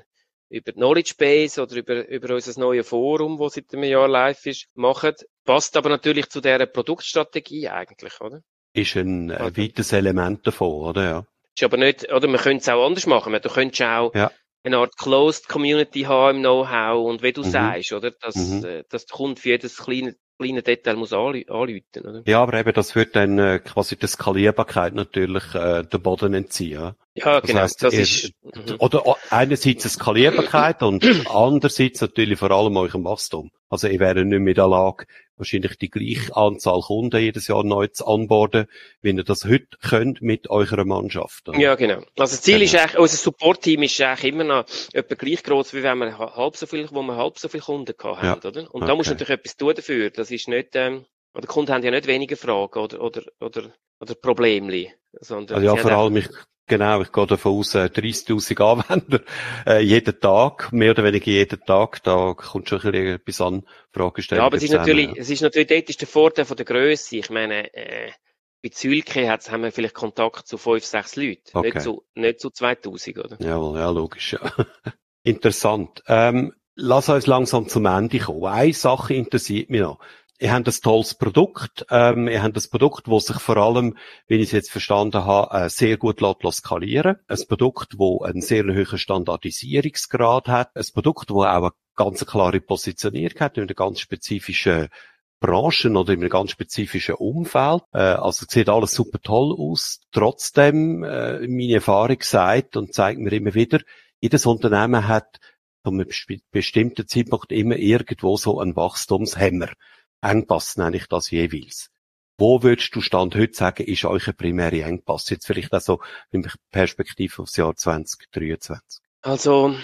B: über die Knowledge Base oder über, über unser neues Forum, das seit einem Jahr live ist, machen. Passt aber natürlich zu dieser Produktstrategie eigentlich, oder?
A: Ist ein äh, weiteres Element davon, oder? Ja.
B: Ist aber nicht, oder man könnte es auch anders machen. Du könntest auch
A: Ja.
B: eine Art Closed Community haben im Know-how und wie du
A: Mhm.
B: sagst, oder? Dass,
A: Mhm.
B: äh, dass der Kunde für jedes kleine, kleine Detail muss anlü- oder?
A: Ja, aber eben, das wird dann äh, quasi der Skalierbarkeit natürlich äh, den Boden entziehen. Ja? Das
B: genau.
A: heisst,
B: das ist, mhm.
A: Oder o- einerseits eine Skalierbarkeit und andererseits natürlich vor allem eurem Wachstum. Also ihr wäre nicht mehr in der Lage, wahrscheinlich die gleiche Anzahl Kunden jedes Jahr neu zu onboarden, wie ihr das heute könnt mit eurer Mannschaft. oder?
B: Ja, genau. Also das Ziel
A: Genau.
B: ist eigentlich, unser Support-Team ist eigentlich immer noch etwa gleich groß, wie wenn wir ha- halb so viel, wo wir halb so viele Kunden gehabt haben, oder? Und da
A: okay.
B: musst du natürlich etwas tun dafür. Das ist nicht, ähm, oder die Kunden haben ja nicht weniger Fragen oder, oder, oder, oder Problemli, sondern
A: Also ja, vor allem, ich, genau, ich gehe davon aus, äh, 30.000 Anwender, äh, jeden Tag, mehr oder weniger jeden Tag, da kommt schon ein bisschen etwas an Fragestellungen
B: Ja, aber es ist natürlich, es ist natürlich, dort ist der Vorteil von der Größe. Ich meine, äh, bei Zülke hat's, haben wir vielleicht Kontakt zu fünf, sechs Leuten.
A: Okay.
B: Nicht zu, nicht zu 2000, oder?
A: Jawohl, ja, logisch, ja. Interessant. Ähm, lass uns langsam zum Ende kommen. Eine Sache interessiert mich noch. Ihr habt ein tolles Produkt. Ähm, ihr habt ein Produkt, das sich vor allem, wie ich es jetzt verstanden habe, äh, sehr gut lässt, skalieren. Ein Produkt, das einen sehr hohen Standardisierungsgrad hat. Ein Produkt, das auch eine ganz klare Positionierung hat, in einer ganz spezifischen Branchen oder in einem ganz spezifischen Umfeld. Äh, also es sieht alles super toll aus. Trotzdem, äh, meine Erfahrung sagt und zeigt mir immer wieder, jedes Unternehmen hat zu einem besti- bestimmten Zeitpunkt immer irgendwo so einen Wachstumshemmer. Engpass nenne ich das jeweils. Wo würdest du Stand heute sagen, ist ein primärer Engpass? Jetzt vielleicht auch so in Perspektive aufs Jahr 2023.
B: Also,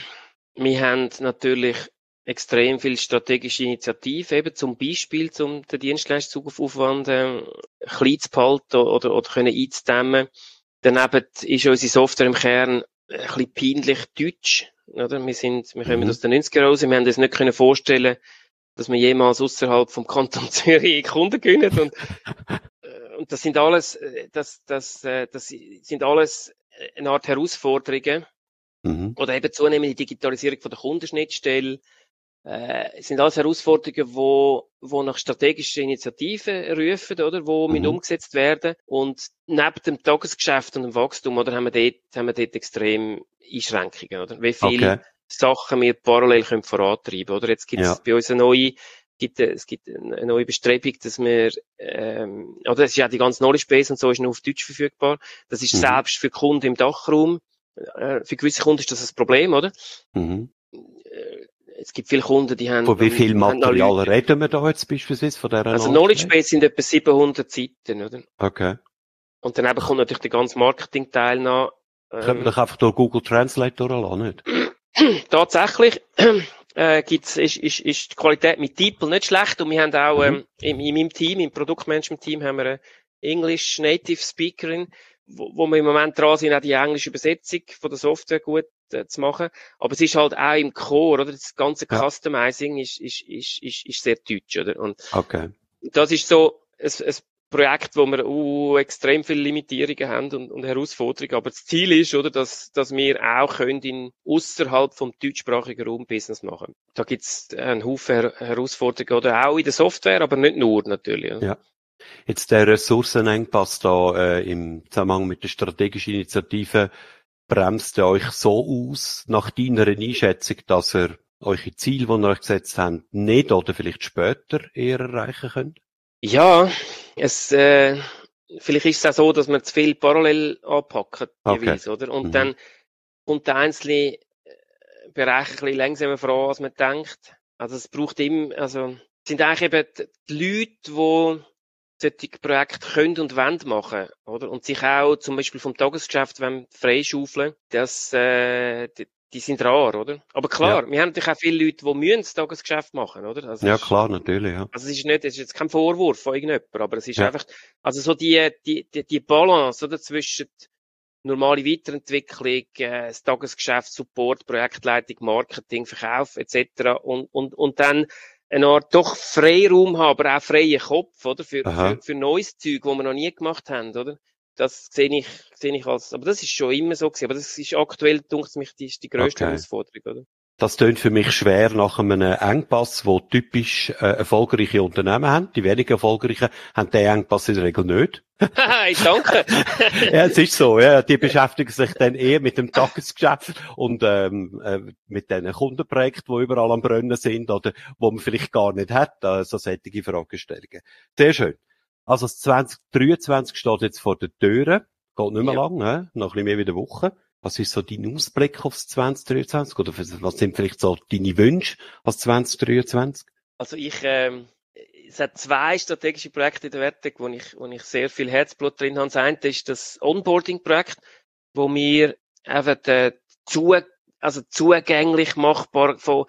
B: wir haben natürlich extrem viel strategische Initiative, eben zum Beispiel, um den Dienstleistungsaufwand äh, klein zu behalten oder, oder können einzudämmen. Daneben ist unsere Software im Kern ein bisschen peinlich deutsch. Oder? Wir sind, wir kommen
A: Mhm.
B: aus den 90er raus, wir haben uns nicht können vorstellen, dass wir jemals außerhalb vom Kanton Zürich Kunden gewinnen. Und, äh, und das sind alles, äh, das, das, äh, das sind alles eine Art Herausforderungen
A: Mhm.
B: oder eben zunehmende Digitalisierung von der Kundenschnittstelle. Äh, sind alles Herausforderungen, wo, wo nach strategischen Initiativen rufen, oder, wo
A: Mhm.
B: mit umgesetzt werden. Und neben dem Tagesgeschäft und dem Wachstum, oder, haben wir dort, haben wir dort extrem Einschränkungen, oder? Wie viele
A: Okay.
B: Sachen wir parallel können vorantreiben, oder? Jetzt gibt es
A: Ja.
B: bei uns eine neue, gibt, äh, es gibt eine neue Bestrebung, dass wir, ähm, oder es ist ja die ganze Knowledge Base und so ist nur auf Deutsch verfügbar. Das ist
A: Mhm.
B: selbst für Kunden im Dachraum. Äh, für gewisse Kunden ist das ein Problem, oder?
A: Mhm.
B: Äh, Es gibt viele Kunden, die haben.
A: Von wie viel Material reden wir da jetzt beispielsweise von dieser
B: Also
A: Knowledge
B: Base sind etwa 700 Seiten, oder?
A: Okay.
B: Und daneben kommt natürlich der ganze Marketing-Teil noch.
A: Können wir
B: Ähm,
A: doch einfach durch Google Translate durchlassen, nicht?
B: tatsächlich äh, gibt's, ist, ist, ist die Qualität mit DeepL nicht schlecht und wir haben auch
A: Mhm.
B: ähm, in, in meinem Team, im Produktmanagement-Team haben wir eine English Native Speakerin, wo, wo wir im Moment dran sind, auch die englische Übersetzung von der Software gut äh, zu machen. Aber es ist halt auch im Core, oder? Das ganze ja. Customizing ist, ist, ist, ist, ist sehr deutsch, oder? Und
A: okay.
B: das ist so ein, ein Projekt, wo wir uh, extrem viele Limitierungen haben und, und Herausforderungen. Aber das Ziel ist, oder, dass, dass wir auch können in außerhalb vom deutschsprachigen Raum Business machen. Da gibt's einen Haufen Her Herausforderungen oder auch in der Software, aber nicht nur natürlich.
A: Ja. Jetzt der Ressourcenengpass da äh, im Zusammenhang mit der strategischen Initiative bremst er euch so aus nach deiner Einschätzung, dass ihr eure Ziele, die ihr euch gesetzt habt, nicht oder vielleicht später eher erreichen könnt?
B: Ja, es, äh, vielleicht ist es auch so, dass man zu viel parallel anpacken,
A: okay.
B: jeweils, oder? Und mhm. dann kommt der einzelne äh, Bereich ein bisschen langsamer voran, als man denkt. Also es braucht immer, also, es sind eigentlich eben die Leute, die solche Projekte können und wollen machen, oder? Und sich auch zum Beispiel vom Tagesgeschäft freischaufeln, das, äh, die sind rar, oder? Aber klar, ja. wir haben natürlich auch viele Leute, die müssen das Tagesgeschäft machen, oder?
A: Also ja, klar, natürlich, ja.
B: Also es ist nicht, es ist jetzt kein Vorwurf von irgendjemandem, aber es ist ja. einfach, also so die, die, die, die Balance, oder, zwischen normale Weiterentwicklung, äh, das Tagesgeschäft, Support, Projektleitung, Marketing, Verkauf, etc. und, und, und dann eine Art doch Freiraum haben, aber auch freien Kopf, oder? Für, für, für neues Zeug, das wir noch nie gemacht haben, oder? Das sehe ich, sehe ich als, aber das ist schon immer so gewesen, aber das ist aktuell, dunkt mich, die, die grösste okay. Herausforderung, oder?
A: Das tönt für mich schwer nach einem Engpass, wo typisch äh, erfolgreiche Unternehmen haben. Die weniger erfolgreichen haben den Engpass in der Regel nicht.
B: ich danke.
A: ja, es ist so. Ja, die beschäftigen sich dann eher mit dem Tagesgeschäft und ähm, äh, mit den Kundenprojekten, die überall am Brennen sind oder wo man vielleicht gar nicht hat. Also solche Fragestellungen. Sehr schön. Also das 2023 steht jetzt vor der Tür. Geht nicht mehr ja. lang, he? noch ein bisschen mehr wie eine Woche. Was ist so dein Ausblick aufs 2023? Oder was sind vielleicht so deine Wünsche als 2023?
B: Also ich, ähm, es hat zwei strategische Projekte in der Wertung, wo ich, wo ich sehr viel Herzblut drin habe. Das eine ist das Onboarding-Projekt, wo wir einfach äh, zu, also zugänglich machbar von,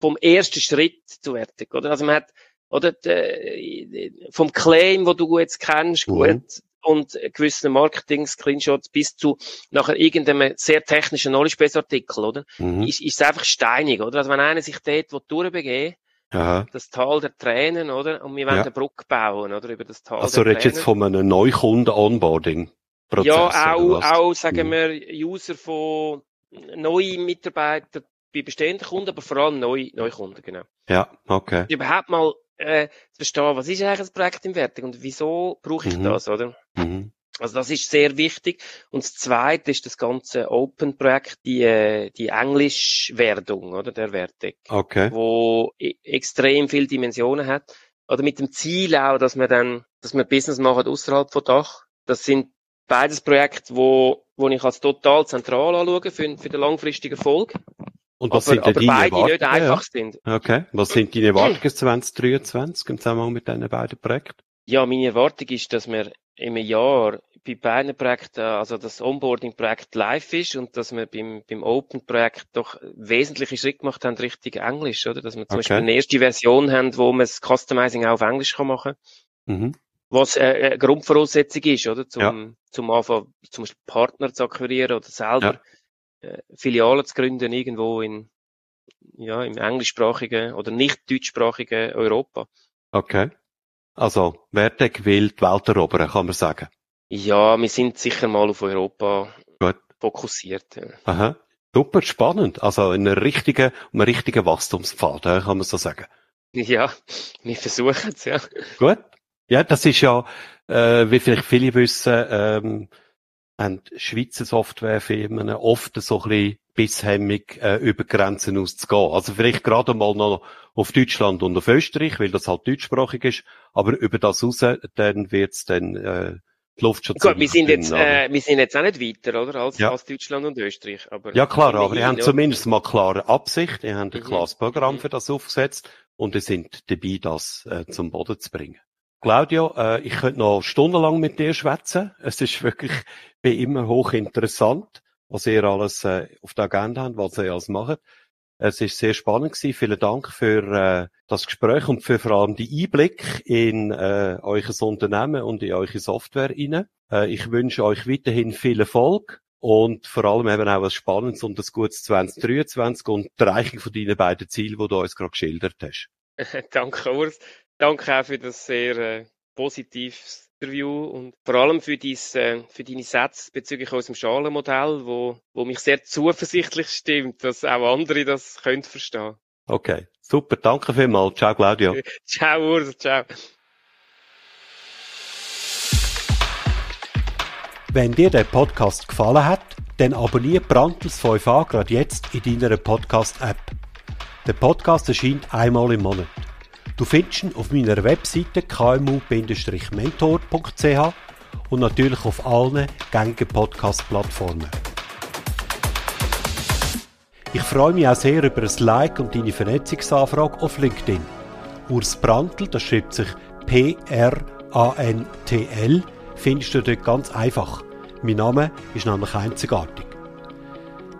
B: vom ersten Schritt zur Wertung, oder? Also man hat oder de, vom Claim, wo du jetzt kennst, mhm. gut, und gewissen Marketing-Screenshots bis zu nachher irgendeinem sehr technischen Knowledge-Base-Artikel, oder? Mhm. Ist, ist einfach steinig, oder? Also wenn einer sich dort durchbegeben Aha. das Tal der Tränen, oder? Und wir wollen ja. eine Brücke bauen, oder? Über das Tal
A: also der redest jetzt von einem Neukunden-Onboarding? Prozess,
B: ja, auch, auch, sagen mhm. wir, User von neuen Mitarbeitern bei bestehenden Kunden, aber vor allem neue, neue Kunden, genau.
A: Ja, okay.
B: Überhaupt mal äh, zu verstehen, was ist eigentlich ein Projekt im Wertung und wieso brauche ich mhm. das, oder? Mhm. Also das ist sehr wichtig. Und das Zweite ist das ganze Open-Projekt, die, äh, die Englischwerdung, oder, der Wertung.
A: Okay.
B: Wo extrem viele Dimensionen hat. Oder mit dem Ziel auch, dass wir dann, dass wir Business machen außerhalb von Dach. Das sind beides Projekte, wo, wo ich als total zentral anschaue für, für den langfristigen Erfolg.
A: Und was aber, sind aber
B: beide Erwartungen? nicht einfach sind.
A: Okay. Was sind deine Erwartungen 2023 im Zusammenhang mit diesen beiden Projekten?
B: Ja, meine Erwartung ist, dass wir im Jahr bei beiden Projekten, also das Onboarding-Projekt live ist und dass wir beim, beim Open-Projekt doch wesentliche Schritte gemacht haben Richtung Englisch, oder? Dass wir zum okay. Beispiel eine erste Version haben, wo man das Customizing auch auf Englisch kann machen kann. Mhm. Was äh, eine Grundvoraussetzung ist, oder? Zum, ja. zum Anfang, zum Beispiel Partner zu akquirieren oder selber ja äh, Filialen zu gründen irgendwo in, ja, im englischsprachigen oder nicht deutschsprachigen Europa.
A: Okay. Also, Vertec will die Welt erobern, kann man sagen.
B: Ja, wir sind sicher mal auf Europa Gut. fokussiert. Ja.
A: Aha. Super spannend. Also in einer richtigen, einem richtigen Wachstumspfad, kann man so sagen.
B: Ja, wir versuchen es, ja.
A: Gut. Ja, das ist ja, äh, wie vielleicht viele wissen, ähm, haben Schweizer Softwarefirmen oft so ein bisschen bisshemmig äh, über Grenzen auszugehen. Also vielleicht gerade mal noch auf Deutschland und auf Österreich, weil das halt deutschsprachig ist, aber über das raus, dann wird's dann äh, die Luft schon
B: Gut, wir sind jetzt, äh, wir sind jetzt auch nicht weiter, oder, als, ja. als Deutschland und Österreich. Aber
A: ja klar, aber ihr habt zumindest mal klare Absicht, ihr habt ein mhm. klares Programm für das aufgesetzt und ihr sind dabei, das äh, zum Boden zu bringen. Claudio, äh, ich könnte noch stundenlang mit dir schwätzen. Es ist wirklich wie immer hochinteressant, was ihr alles äh, auf der Agenda habt, was ihr alles macht. Es ist sehr spannend gewesen. Vielen Dank für äh, das Gespräch und für vor allem die Einblick in äh, euer Unternehmen und in eure Software rein. Äh, ich wünsche euch weiterhin viel Erfolg und vor allem eben auch was Spannendes und ein gutes 2023 und die Erreichung von deinen beiden Zielen, die du uns gerade geschildert hast.
B: Danke, Urs. Danke auch für das sehr äh, positives Interview und vor allem für, dies, äh, für deine Sätze bezüglich unserem Schalenmodell, wo, wo mich sehr zuversichtlich stimmt, dass auch andere das können verstehen.
A: Okay, super. Danke vielmals. Ciao, Claudio.
B: ciao, Urs. Ciao.
A: Wenn dir der Podcast gefallen hat, dann abonniere Brandtels 5a gerade jetzt in deiner Podcast-App. Der Podcast erscheint einmal im Monat. Du findest ihn auf meiner Webseite kmu-mentor.ch und natürlich auf allen gängigen Podcast-Plattformen. Ich freue mich auch sehr über ein Like und deine Vernetzungsanfrage auf LinkedIn. Urs Brandl, das schreibt sich P-R-A-N-T-L, findest du dort ganz einfach. Mein Name ist nämlich einzigartig.